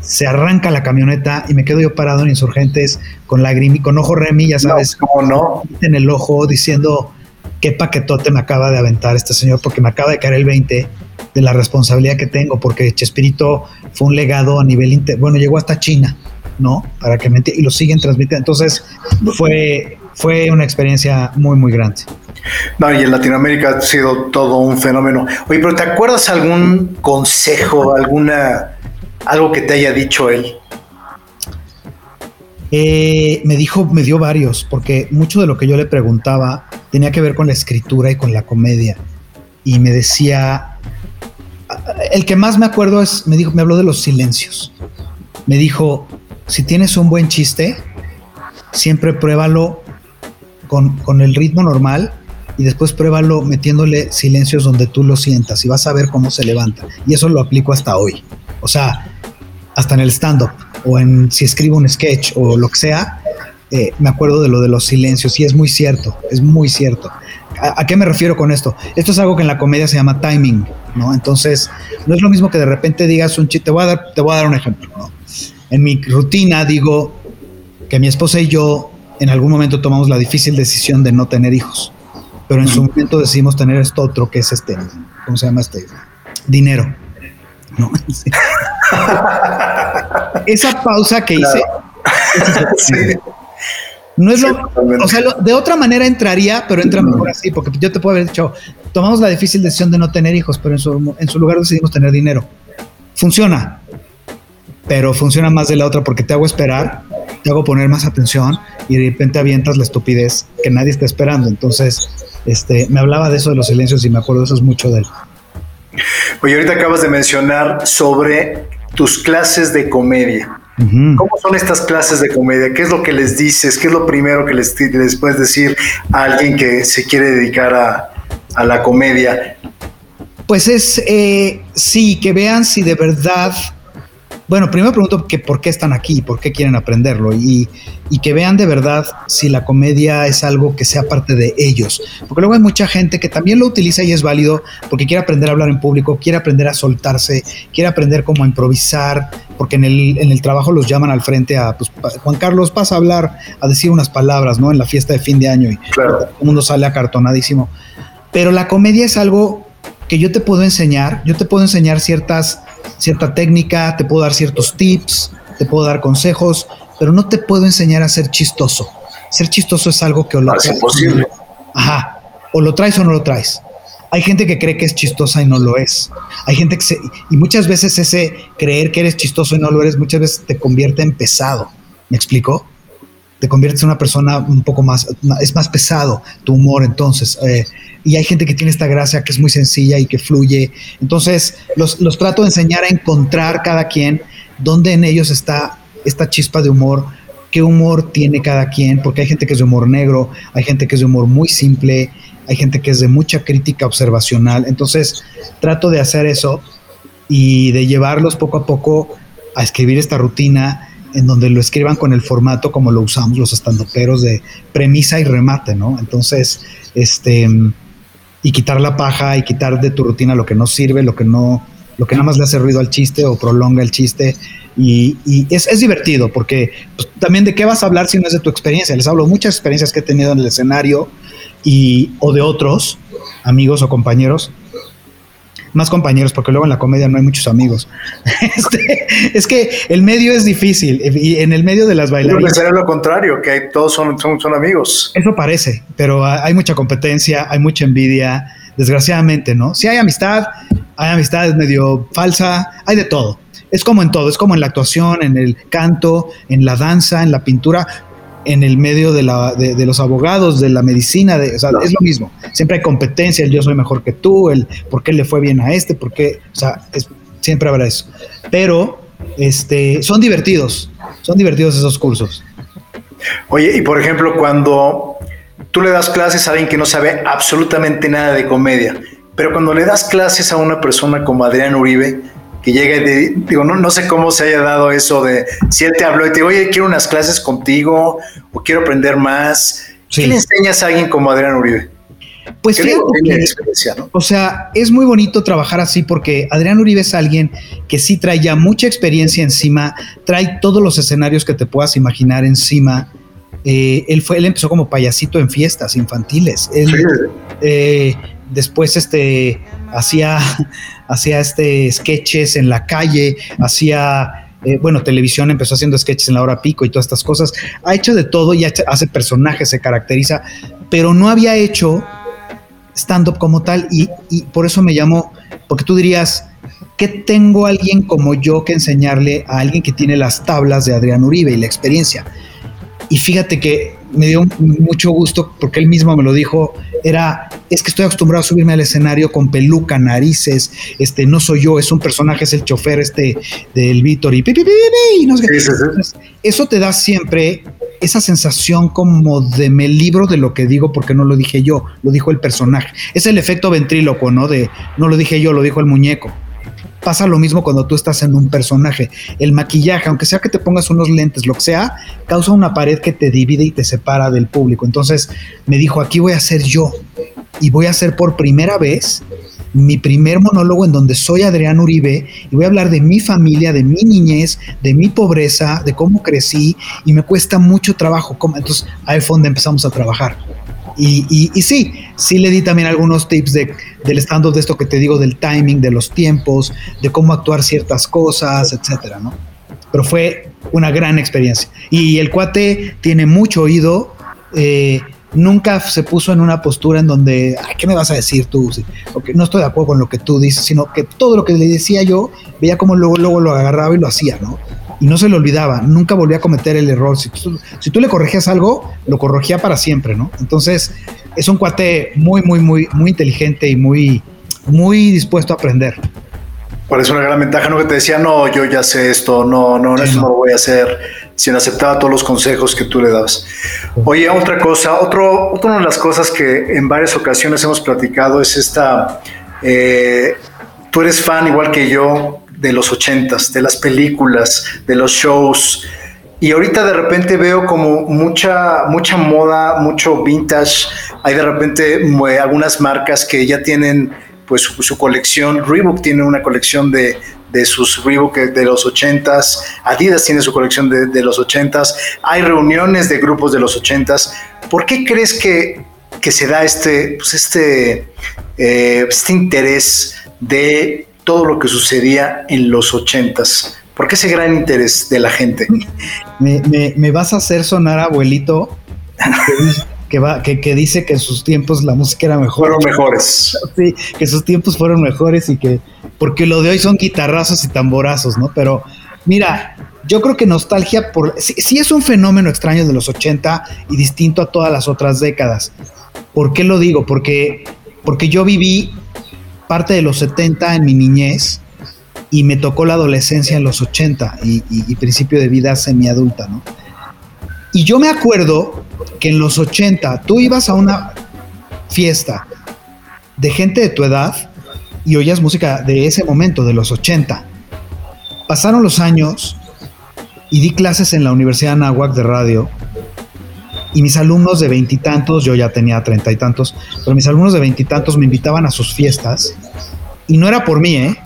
se, arranca la camioneta y me quedo yo parado en Insurgentes con lágrimas, con ojo remi, ya sabes, no? en el ojo diciendo qué paquetote me acaba de aventar este señor porque me acaba de caer el 20 de la responsabilidad que tengo, porque Chespirito fue un legado a nivel inter bueno, llegó hasta China, ¿no? Para que me y lo siguen transmitiendo. Entonces, fue, fue una experiencia muy, muy grande. No, y en Latinoamérica ha sido todo un fenómeno. Oye, pero ¿te acuerdas algún consejo, alguna, algo que te haya dicho él? Eh, me dijo, me dio varios, porque mucho de lo que yo le preguntaba tenía que ver con la escritura y con la comedia. Y me decía, el que más me acuerdo es, me dijo, me habló de los silencios. Me dijo, si tienes un buen chiste, siempre pruébalo con, con el ritmo normal y después pruébalo metiéndole silencios donde tú lo sientas y vas a ver cómo se levanta. Y eso lo aplico hasta hoy. O sea, hasta en el stand-up o en si escribo un sketch o lo que sea, eh, me acuerdo de lo de los silencios y es muy cierto, es muy cierto. ¿A, qué me refiero con esto? Esto es algo que en la comedia se llama timing, ¿no? Entonces, no es lo mismo que de repente digas un chiste, te voy a dar, te voy a dar un ejemplo, En mi rutina digo que mi esposa y yo en algún momento tomamos la difícil decisión de no tener hijos, pero en su momento decidimos tener esto otro que es este, ¿cómo se llama este? Dinero. ¿no? Esa pausa que hice. No es lo, o sea, de otra manera entraría, pero entra mejor así, porque yo te puedo haber dicho, tomamos la difícil decisión de no tener hijos, pero en su, en su lugar decidimos tener dinero. Funciona, pero funciona más de la otra porque te hago esperar, te hago poner más atención y de repente avientas la estupidez que nadie está esperando. Entonces, este, me hablaba de eso de los silencios y me acuerdo eso es mucho de él. Oye, ahorita acabas de mencionar sobre tus clases de comedia. ¿Cómo son estas clases de comedia? ¿Qué es lo que les dices? ¿Qué es lo primero que les, les puedes decir a alguien que se quiere dedicar a, la comedia? Pues es, eh, sí, que vean si de verdad bueno, primero pregunto que por qué están aquí, por qué quieren aprenderlo y, que vean de verdad si la comedia es algo que sea parte de ellos. Porque luego hay mucha gente que también lo utiliza y es válido porque quiere aprender a hablar en público, quiere aprender a soltarse, quiere aprender cómo improvisar, porque en el, en el trabajo los llaman al frente a, pues, Juan Carlos, pasa a hablar, a decir unas palabras, ¿no? En la fiesta de fin de año y todo el mundo sale acartonadísimo. Pero la comedia es algo que yo te puedo enseñar, yo te puedo enseñar ciertas cierta técnica, te puedo dar ciertos tips, te puedo dar consejos, pero no te puedo enseñar a ser chistoso. Ser chistoso es algo que o lo traes, posible. Ajá, o lo traes o no lo traes. Hay gente que cree que es chistosa y no lo es. Hay gente que se, y muchas veces ese creer que eres chistoso y no lo eres, muchas veces te convierte en pesado. ¿Me explico? Te conviertes en una persona un poco más, es más pesado tu humor entonces. Eh, y hay gente que tiene esta gracia que es muy sencilla y que fluye. Entonces los, los trato de enseñar a encontrar cada quien dónde en ellos está esta chispa de humor, qué humor tiene cada quien, porque hay gente que es de humor negro, hay gente que es de humor muy simple, hay gente que es de mucha crítica observacional. Entonces trato de hacer eso y de llevarlos poco a poco a escribir esta rutina en donde lo escriban con el formato como lo usamos los estandoperos de premisa y remate, ¿no? Entonces, este, y quitar la paja y quitar de tu rutina lo que no sirve, lo que no, lo que nada más le hace ruido al chiste o prolonga el chiste. Y, es, divertido porque pues, también de qué vas a hablar si no es de tu experiencia. Les hablo muchas experiencias que he tenido en el escenario y, o de otros amigos o compañeros más compañeros, porque luego en la comedia no hay muchos amigos. Este, es que el medio es difícil y en el medio de las bailarinas. No lo contrario, que todos son, son, son amigos. Eso parece, pero hay mucha competencia, hay mucha envidia, desgraciadamente, ¿no? Si hay amistad, hay amistad medio falsa, hay de todo. Es como en todo, es como en la actuación, en el canto, en la danza, en la pintura en el medio de, la, de, los abogados, de la medicina, de, o sea, es lo mismo. Siempre hay competencia, el yo soy mejor que tú, el por qué le fue bien a este, por qué, o sea, siempre habrá eso. Pero este, son divertidos, son divertidos esos cursos. Oye, y por ejemplo, cuando tú le das clases a alguien que no sabe absolutamente nada de comedia, pero cuando le das clases a una persona como Adrián Uribe, que llega y digo, no, no sé cómo se haya dado eso de si él te habló y te digo, oye, quiero unas clases contigo o quiero aprender más. ¿Qué le enseñas a alguien como Adrián Uribe? Pues fíjate o sea, es muy bonito trabajar así porque Adrián Uribe es alguien que sí trae ya mucha experiencia encima, trae todos los escenarios que te puedas imaginar encima. Eh, él fue, él empezó como payasito en fiestas infantiles. Él, eh, después este hacía hacía este sketches en la calle, hacía eh, bueno, televisión empezó haciendo sketches en la hora pico y todas estas cosas. Ha hecho de todo y hace personajes, se caracteriza, pero no había hecho stand-up como tal y, por eso me llamó, porque tú dirías, ¿qué tengo alguien como yo que enseñarle a alguien que tiene las tablas de Adrián Uribe y la experiencia? Y fíjate que me dio mucho gusto porque él mismo me lo dijo, era, es que estoy acostumbrado a subirme al escenario con peluca, narices, este, no soy yo, es un personaje, es el chofer este del Víctor y, y no sé Eso te da siempre esa sensación como de me libro de lo que digo porque no lo dije yo, lo dijo el personaje. Es el efecto ventríloco, ¿no? De no lo dije yo, lo dijo el muñeco pasa lo mismo cuando tú estás en un personaje. El maquillaje, aunque sea que te pongas unos lentes, lo que sea, causa una pared que te divide y te separa del público. Entonces me dijo, aquí voy a ser yo y voy a hacer por primera vez mi primer monólogo en donde soy Adrián Uribe y voy a hablar de mi familia, de mi niñez, de mi pobreza, de cómo crecí y me cuesta mucho trabajo. Entonces ahí fue donde empezamos a trabajar. Y, sí, sí le di también algunos tips de, del stand de esto que te digo, del timing, de los tiempos, de cómo actuar ciertas cosas, etcétera, ¿no? Pero fue una gran experiencia. Y el cuate tiene mucho oído, eh, nunca se puso en una postura en donde, ¿qué me vas a decir tú? no estoy de acuerdo con lo que tú dices, sino que todo lo que le decía yo, veía como luego, luego lo agarraba y lo hacía, ¿no? Y no se le olvidaba, nunca volvía a cometer el error. Si tú, le corregías algo, lo corregía para siempre, ¿no? Entonces, es un cuate muy, muy, muy, muy inteligente y muy, muy dispuesto a aprender. Parece una gran ventaja, ¿no? Que te decía, no, yo ya sé esto, no, no, esto no. lo voy a hacer, sin aceptar todos los consejos que tú le dabas. Oye, otra cosa, otro, otra de las cosas que en varias ocasiones hemos platicado es esta, eh, tú eres fan igual que yo de los ochentas, de las películas, de los shows. Y ahorita de repente veo como mucha, mucha moda, mucho vintage. Hay de repente eh, algunas marcas que ya tienen pues su, colección. Reebok tiene una colección de, de sus Reebok de los ochentas. Adidas tiene su colección de, de los ochentas. Hay reuniones de grupos de los ochentas. ¿Por qué crees que, que se da este, pues este, eh, este interés de todo lo que sucedía en los ochentas. ¿Por qué ese gran interés de la gente? Me, vas a hacer sonar abuelito que, va, que, dice que en sus tiempos la música era mejor. Fueron mejores. Sí, que sus tiempos fueron mejores y que, porque lo de hoy son guitarrazos y tamborazos, ¿no? Pero mira, yo creo que nostalgia por, sí, es un fenómeno extraño de los 80 y distinto a todas las otras décadas. ¿Por qué lo digo? Porque, porque yo viví parte de los 70 en mi niñez y me tocó la adolescencia en los 80 y, principio de vida semiadulta, ¿no? Y yo me acuerdo que en los 80 tú ibas a una fiesta de gente de tu edad y oías música de ese momento, de los 80. Pasaron los años y di clases en la Universidad de Anáhuac de radio y mis alumnos de veintitantos, yo ya tenía treinta y tantos, pero mis alumnos de veintitantos me invitaban a sus fiestas y no era por mí, ¿eh?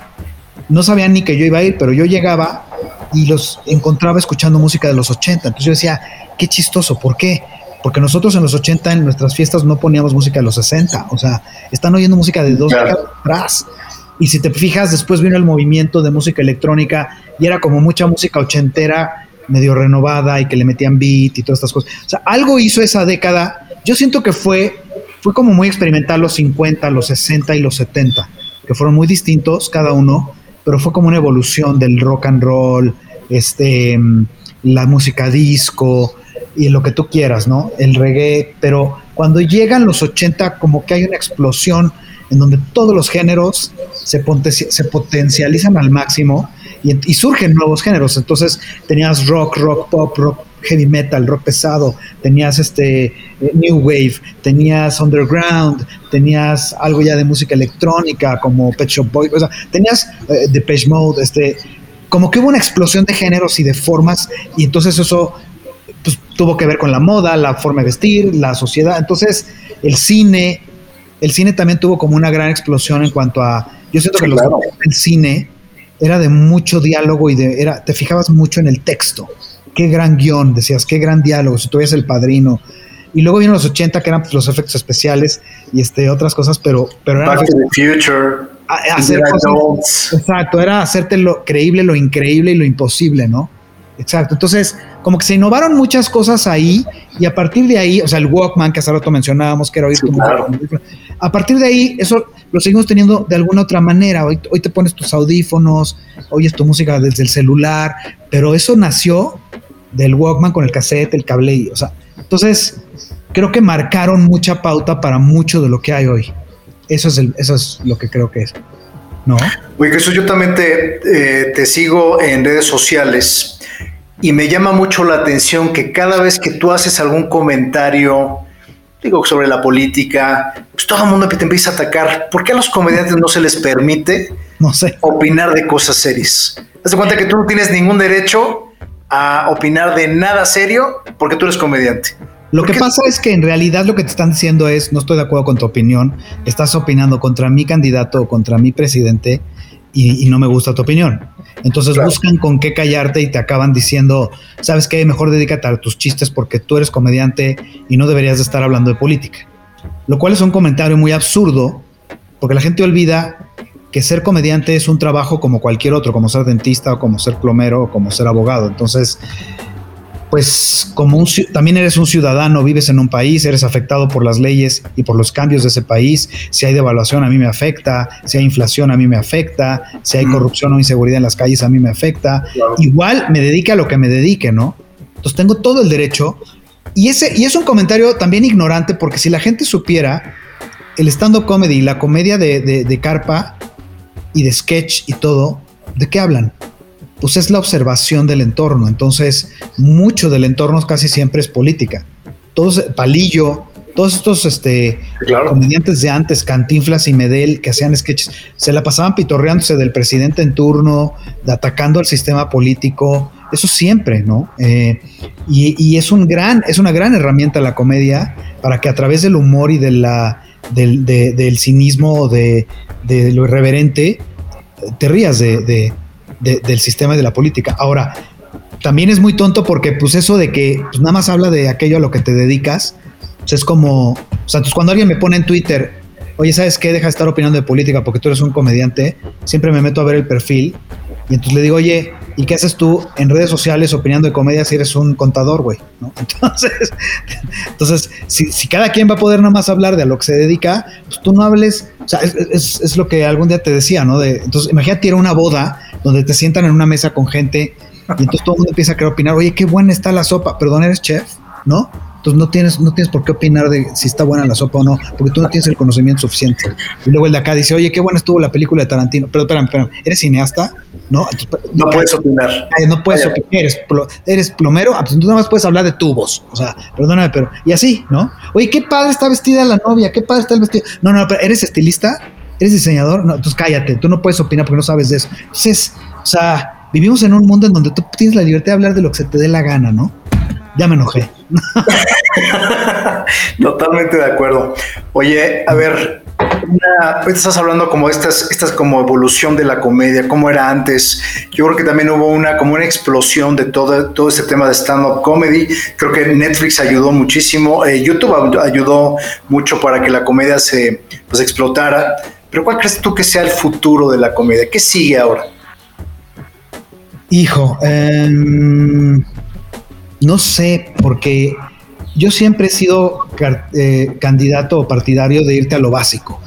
No sabían ni que yo iba a ir, pero yo llegaba y los encontraba escuchando música de los 80. Entonces yo decía, qué chistoso, ¿por qué? Porque nosotros en los 80 en nuestras fiestas no poníamos música de los 60, o sea, están oyendo música de dos décadas atrás. Y si te fijas, después vino el movimiento de música electrónica y era como mucha música ochentera medio renovada y que le metían beat y todas estas cosas. O sea, algo hizo esa década. Yo siento que fue, fue como muy experimental los 50, los 60 y los 70, que fueron muy distintos cada uno, pero fue como una evolución del rock and roll, este, la música disco y lo que tú quieras, ¿no? El reggae, pero cuando llegan los 80 como que hay una explosión en donde todos los géneros se, se potencializan al máximo y, surgen nuevos géneros. Entonces tenías rock, rock pop, rock heavy metal, rock pesado, tenías este eh, new wave, tenías underground, tenías algo ya de música electrónica como Pet Shop Boys, o sea, tenías eh, Depeche Mode, este, como que hubo una explosión de géneros y de formas y entonces eso pues, tuvo que ver con la moda, la forma de vestir, la sociedad. Entonces el cine, el cine también tuvo como una gran explosión en cuanto a, yo siento que los, el cine era de mucho diálogo y de, era, te fijabas mucho en el texto. Qué gran guion, decías, qué gran diálogo, si tú eres el padrino. Y luego vino los 80, que eran pues, los efectos especiales y este, otras cosas, pero, pero era. Back to the future. hacer cosas, exacto, era hacerte lo creíble, lo increíble y lo imposible, ¿no? Exacto. Entonces, como que se innovaron muchas cosas ahí y a partir de ahí, o sea, el Walkman que hace rato mencionábamos, que era oír A partir de ahí, eso lo seguimos teniendo de alguna otra manera. Hoy, hoy te pones tus audífonos, oyes tu música desde el celular, pero eso nació del Walkman con el cassette, el cable, y, o sea, entonces creo que marcaron mucha pauta para mucho de lo que hay hoy. Eso es, el, eso es lo que creo que es. ¿No? Oye, Jesús, yo también te, eh, te sigo en redes sociales y me llama mucho la atención que cada vez que tú haces algún comentario, digo, sobre la política, pues todo el mundo te empieza a atacar. ¿Por qué a los comediantes no se les permite no sé. opinar de cosas serias? Haz de cuenta que tú no tienes ningún derecho a opinar de nada serio porque tú eres comediante. Lo que pasa es que en realidad lo que te están diciendo es, no estoy de acuerdo con tu opinión, estás opinando contra mi candidato o contra mi presidente y, no me gusta tu opinión. Entonces buscan con qué callarte y te acaban diciendo, sabes qué, mejor dedícate a tus chistes porque tú eres comediante y no deberías de estar hablando de política. Lo cual es un comentario muy absurdo porque la gente olvida que ser comediante es un trabajo como cualquier otro, como ser dentista o como ser plomero o como ser abogado. Entonces, pues como un, también eres un ciudadano, vives en un país, eres afectado por las leyes y por los cambios de ese país. Si hay devaluación, a mí me afecta. Si hay inflación, a mí me afecta. Si hay corrupción o inseguridad en las calles, a mí me afecta. Igual me dedique a lo que me dedique, ¿no? Entonces tengo todo el derecho. Y, ese, y es un comentario también ignorante porque si la gente supiera el stand-up comedy, la comedia de, de carpa y de sketch y todo, ¿de qué hablan? pues es la observación del entorno. Entonces, mucho del entorno casi siempre es política. Todos, Palillo, todos estos este, comediantes de antes, Cantinflas y Medel, que hacían sketches, se la pasaban pitorreándose del presidente en turno, de atacando al sistema político, eso siempre, ¿no? Eh, y, es, un gran, es una gran herramienta la comedia para que a través del humor y de la, del, del cinismo, de, de, lo irreverente, te rías de del sistema y de la política. Ahora, también es muy tonto porque pues eso de que pues, nada más habla de aquello a lo que te dedicas, pues, es como, o sea, pues, cuando alguien me pone en Twitter, oye, ¿sabes qué? Deja de estar opinando de política porque tú eres un comediante, siempre me meto a ver el perfil y entonces le digo, oye, ¿y qué haces tú en redes sociales opinando de comedia si eres un contador, güey? Entonces, entonces si, cada quien va a poder nomás hablar de a lo que se dedica, pues tú no hables, o sea, es, es, lo que algún día te decía, ¿no? De, entonces, imagínate ir a una boda donde te sientan en una mesa con gente y entonces todo el mundo empieza a querer opinar, oye, qué buena está la sopa, perdón, eres chef, ¿no? Entonces no tienes, no tienes por qué opinar de si está buena la sopa o no, porque tú no tienes el conocimiento suficiente. Y luego el de acá dice, oye, qué buena estuvo la película de Tarantino. Pero espérame, espérame, ¿eres cineasta? No, no puedes opinar. no puedes opinar. Eres, eres plomero, ah, pues tú nada más puedes hablar de tubos. O sea, perdóname, pero. Y así, ¿no? Oye, qué padre está vestida la novia, qué padre está el vestido. No, no, pero ¿eres estilista? ¿Eres diseñador? No, entonces cállate, tú no puedes opinar porque no sabes de eso. Entonces, o sea, vivimos en un mundo en donde tú tienes la libertad de hablar de lo que se te dé la gana, ¿no? Ya me enojé. Totalmente de acuerdo. Oye, a ver, una, estás hablando como estas, estas como evolución de la comedia, cómo era antes. Yo creo que también hubo una como una explosión de todo, todo este tema de stand-up comedy. Creo que Netflix ayudó muchísimo, eh, YouTube ayudó mucho para que la comedia se pues, explotara. Pero ¿cuál crees tú que sea el futuro de la comedia? ¿Qué sigue ahora? Hijo, eh, no sé, porque yo siempre he sido eh, candidato o partidario de irte a lo básico.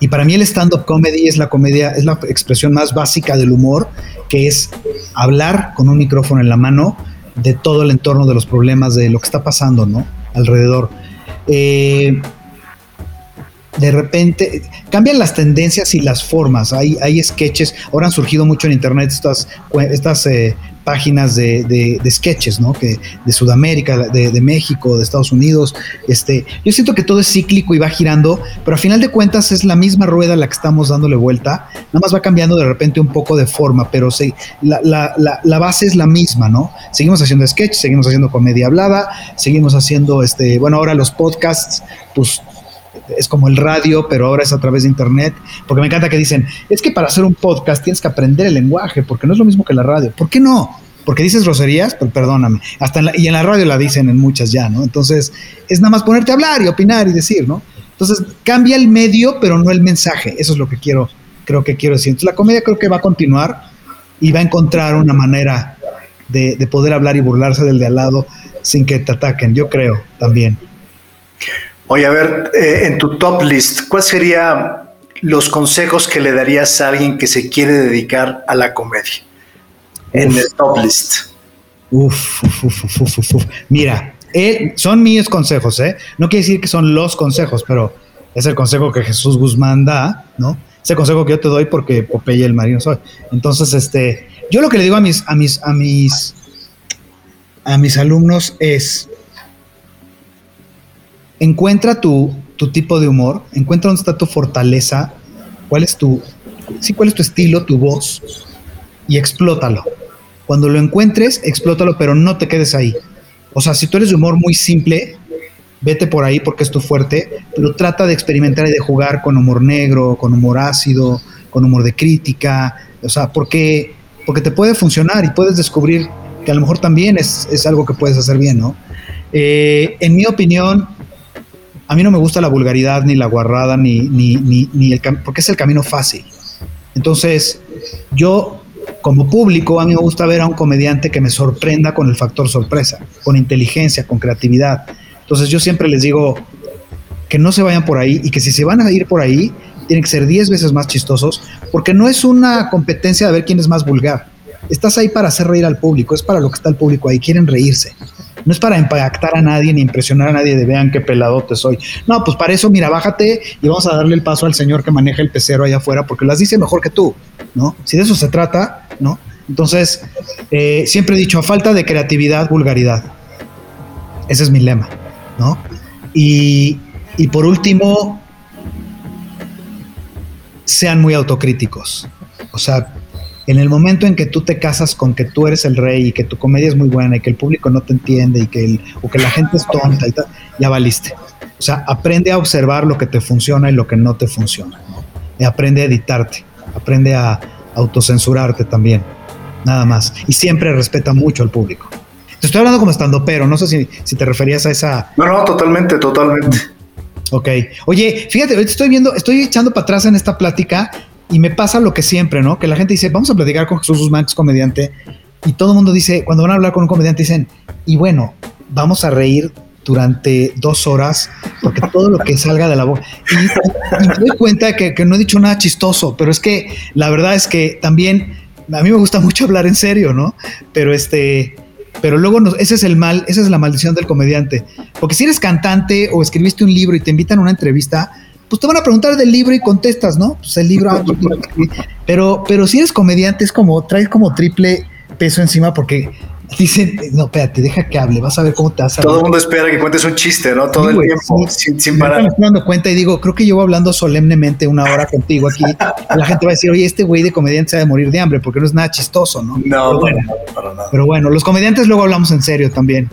Y para mí el stand-up comedy es la comedia, es la expresión más básica del humor, que es hablar con un micrófono en la mano de todo el entorno de los problemas, de lo que está pasando, ¿no? Alrededor. Eh, de repente cambian las tendencias y las formas. Hay, hay sketches, ahora han surgido mucho en internet estas, estas eh, páginas de, de, sketches, ¿no? Que de Sudamérica, de, México, de Estados Unidos. Este, yo siento que todo es cíclico y va girando, pero a final de cuentas es la misma rueda la que estamos dándole vuelta. Nada más va cambiando de repente un poco de forma, pero sí, la, la, la, la base es la misma, ¿no? Seguimos haciendo sketches, seguimos haciendo comedia hablada, seguimos haciendo, este, bueno, ahora los podcasts, pues es como el radio, pero ahora es a través de internet, porque me encanta que dicen, es que para hacer un podcast tienes que aprender el lenguaje, porque no es lo mismo que la radio. ¿Por qué no? Porque dices groserías, pero perdóname, hasta y en la radio la dicen en muchas ya, ¿no? Entonces, es nada más ponerte a hablar y opinar y decir, ¿no? Entonces, cambia el medio, pero no el mensaje. Eso es lo que quiero, creo que quiero decir. Entonces, la comedia creo que va a continuar y va a encontrar una manera de, de poder hablar y burlarse del de al lado sin que te ataquen, yo creo también. Oye, a ver, eh, en tu top list, ¿cuáles serían los consejos que le darías a alguien que se quiere dedicar a la comedia? En el top list. Uf, uf, uf, uf, uf, Mira, son mis consejos, ¿eh? No quiere decir que son los consejos, pero es el consejo que Jesús Guzmán da, ¿no? Ese consejo que yo te doy porque Popeye el marino soy. Entonces, este, yo lo que le digo a mis, a mis, a mis, a mis alumnos es encuentra tu, tu tipo de humor, encuentra dónde está tu fortaleza, cuál es tu, sí, cuál es tu estilo, tu voz, y explótalo. Cuando lo encuentres, explótalo, pero no te quedes ahí. O sea, si tú eres de humor muy simple, vete por ahí porque es tu fuerte, pero trata de experimentar y de jugar con humor negro, con humor ácido, con humor de crítica, o sea, porque, porque te puede funcionar y puedes descubrir que a lo mejor también es, algo que puedes hacer bien, ¿no? Eh, en mi opinión, a mí no me gusta la vulgaridad, ni la guarrada, ni, ni, ni, el porque es el camino fácil. Entonces, yo como público, a mí me gusta ver a un comediante que me sorprenda con el factor sorpresa, con inteligencia, con creatividad. Entonces yo siempre les digo que no se vayan por ahí y que si se van a ir por ahí, tienen que ser 10 veces más chistosos, porque no es una competencia de ver quién es más vulgar. Estás ahí para hacer reír al público, es para lo que está el público ahí, quieren reírse. No es para impactar a nadie ni impresionar a nadie de vean qué peladote soy. No, pues para eso, mira, bájate y vamos a darle el paso al señor que maneja el pecero allá afuera porque las dice mejor que tú, ¿no? Si de eso se trata, ¿no? Entonces, eh, siempre he dicho, a falta de creatividad, vulgaridad. Ese es mi lema, ¿no? Y, y por último, sean muy autocríticos. O sea, en el momento en que tú te casas con que tú eres el rey y que tu comedia es muy buena y que el público no te entiende y que, el, o que la gente es tonta y tal, ya valiste. O sea, aprende a observar lo que te funciona y lo que no te funciona. Y aprende a editarte, aprende a autocensurarte también, nada más. Y siempre respeta mucho al público. Te estoy hablando como estando, pero no sé si, si te referías a esa... No, no, totalmente, totalmente. Ok. Oye, fíjate, estoy viendo, estoy echando para atrás en esta plática y me pasa lo que siempre, ¿no? Que la gente dice, vamos a platicar con Jesús Guzmán, comediante, y todo el mundo dice, cuando van a hablar con un comediante, dicen, y bueno, vamos a reír durante dos horas, porque todo lo que salga de la boca. Y, me doy cuenta que, que, no he dicho nada chistoso, pero es que la verdad es que también a mí me gusta mucho hablar en serio, ¿no? Pero este, pero luego ese es el mal, esa es la maldición del comediante. Porque si eres cantante o escribiste un libro y te invitan a una entrevista, pues te van a preguntar del libro y contestas, ¿no? Pues el libro, ah, pero, pero si eres comediante es como, traes como triple peso encima porque dicen, no, espérate, deja que hable, vas a ver cómo te hace. Todo el mundo espera que cuentes un chiste, ¿no? Todo el tiempo, sin, parar. Me estoy dando cuenta y digo, creo que llevo hablando solemnemente una hora contigo aquí. la gente va a decir, oye, este güey de comediante se va a morir de hambre porque no es nada chistoso, ¿no? No, pero para nada. Pero bueno, los comediantes luego hablamos en serio también.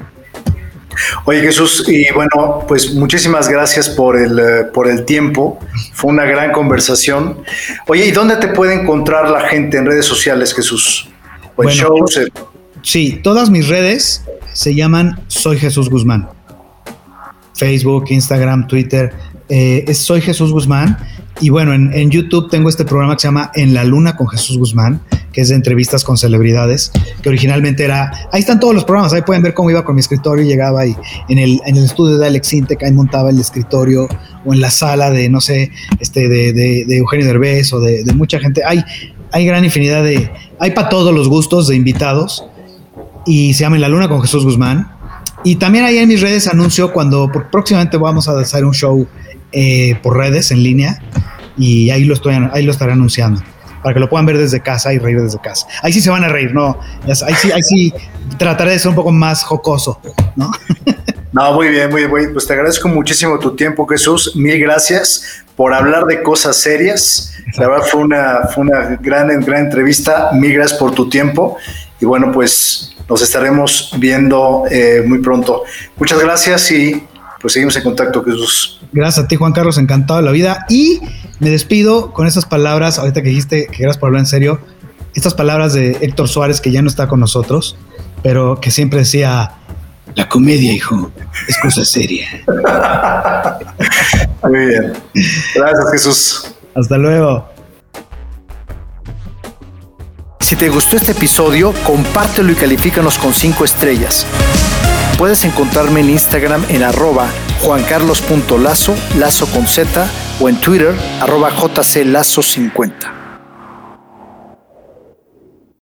Oye Jesús, y bueno, pues muchísimas gracias por el, eh, por el tiempo. Fue una gran conversación. Oye, ¿y dónde te puede encontrar la gente en redes sociales, Jesús? O en shows. Eh. Sí, todas mis redes se llaman Soy Jesús Guzmán. Facebook, Instagram, Twitter. Eh, es Soy Jesús Guzmán. Y bueno, en, YouTube tengo este programa que se llama En la Luna con Jesús Guzmán que es de entrevistas con celebridades, que originalmente era, ahí están todos los programas, ahí pueden ver cómo iba con mi escritorio, llegaba y en el, en el estudio de Alex Intec, ahí montaba el escritorio, o en la sala de, no sé, este, de, de, Eugenio Derbez, o de, mucha gente, hay, hay gran infinidad de, hay para todos los gustos de invitados, y se llama En la Luna con Jesús Guzmán, y también ahí en mis redes anuncio cuando próximamente vamos a hacer un show eh, por redes en línea, y ahí lo, estoy, ahí lo estaré anunciando para que lo puedan ver desde casa y reír desde casa. Ahí sí se van a reír, no, ahí sí, ahí sí trataré de ser un poco más jocoso, ¿no? No, muy bien, muy bien. Pues te agradezco muchísimo tu tiempo, Jesús. Mil gracias por hablar de cosas serias. La verdad fue una, fue una gran, gran entrevista. Mil gracias por tu tiempo. Y bueno, pues nos estaremos viendo eh, muy pronto. Muchas gracias y pues seguimos en contacto, Jesús. Gracias a ti, Juan Carlos, encantado de la vida. Y me despido con estas palabras, ahorita que dijiste que eras por hablar en serio, estas palabras de Héctor Suárez, que ya no está con nosotros, pero que siempre decía, la comedia, hijo, es cosa seria. Muy bien. Gracias, Jesús. Hasta luego. Si te gustó este episodio, compártelo y califícanos con cinco estrellas. Puedes encontrarme en Instagram en arroba juancarlos.lazo, lazo con Z, o en Twitter, arroba jclazo50.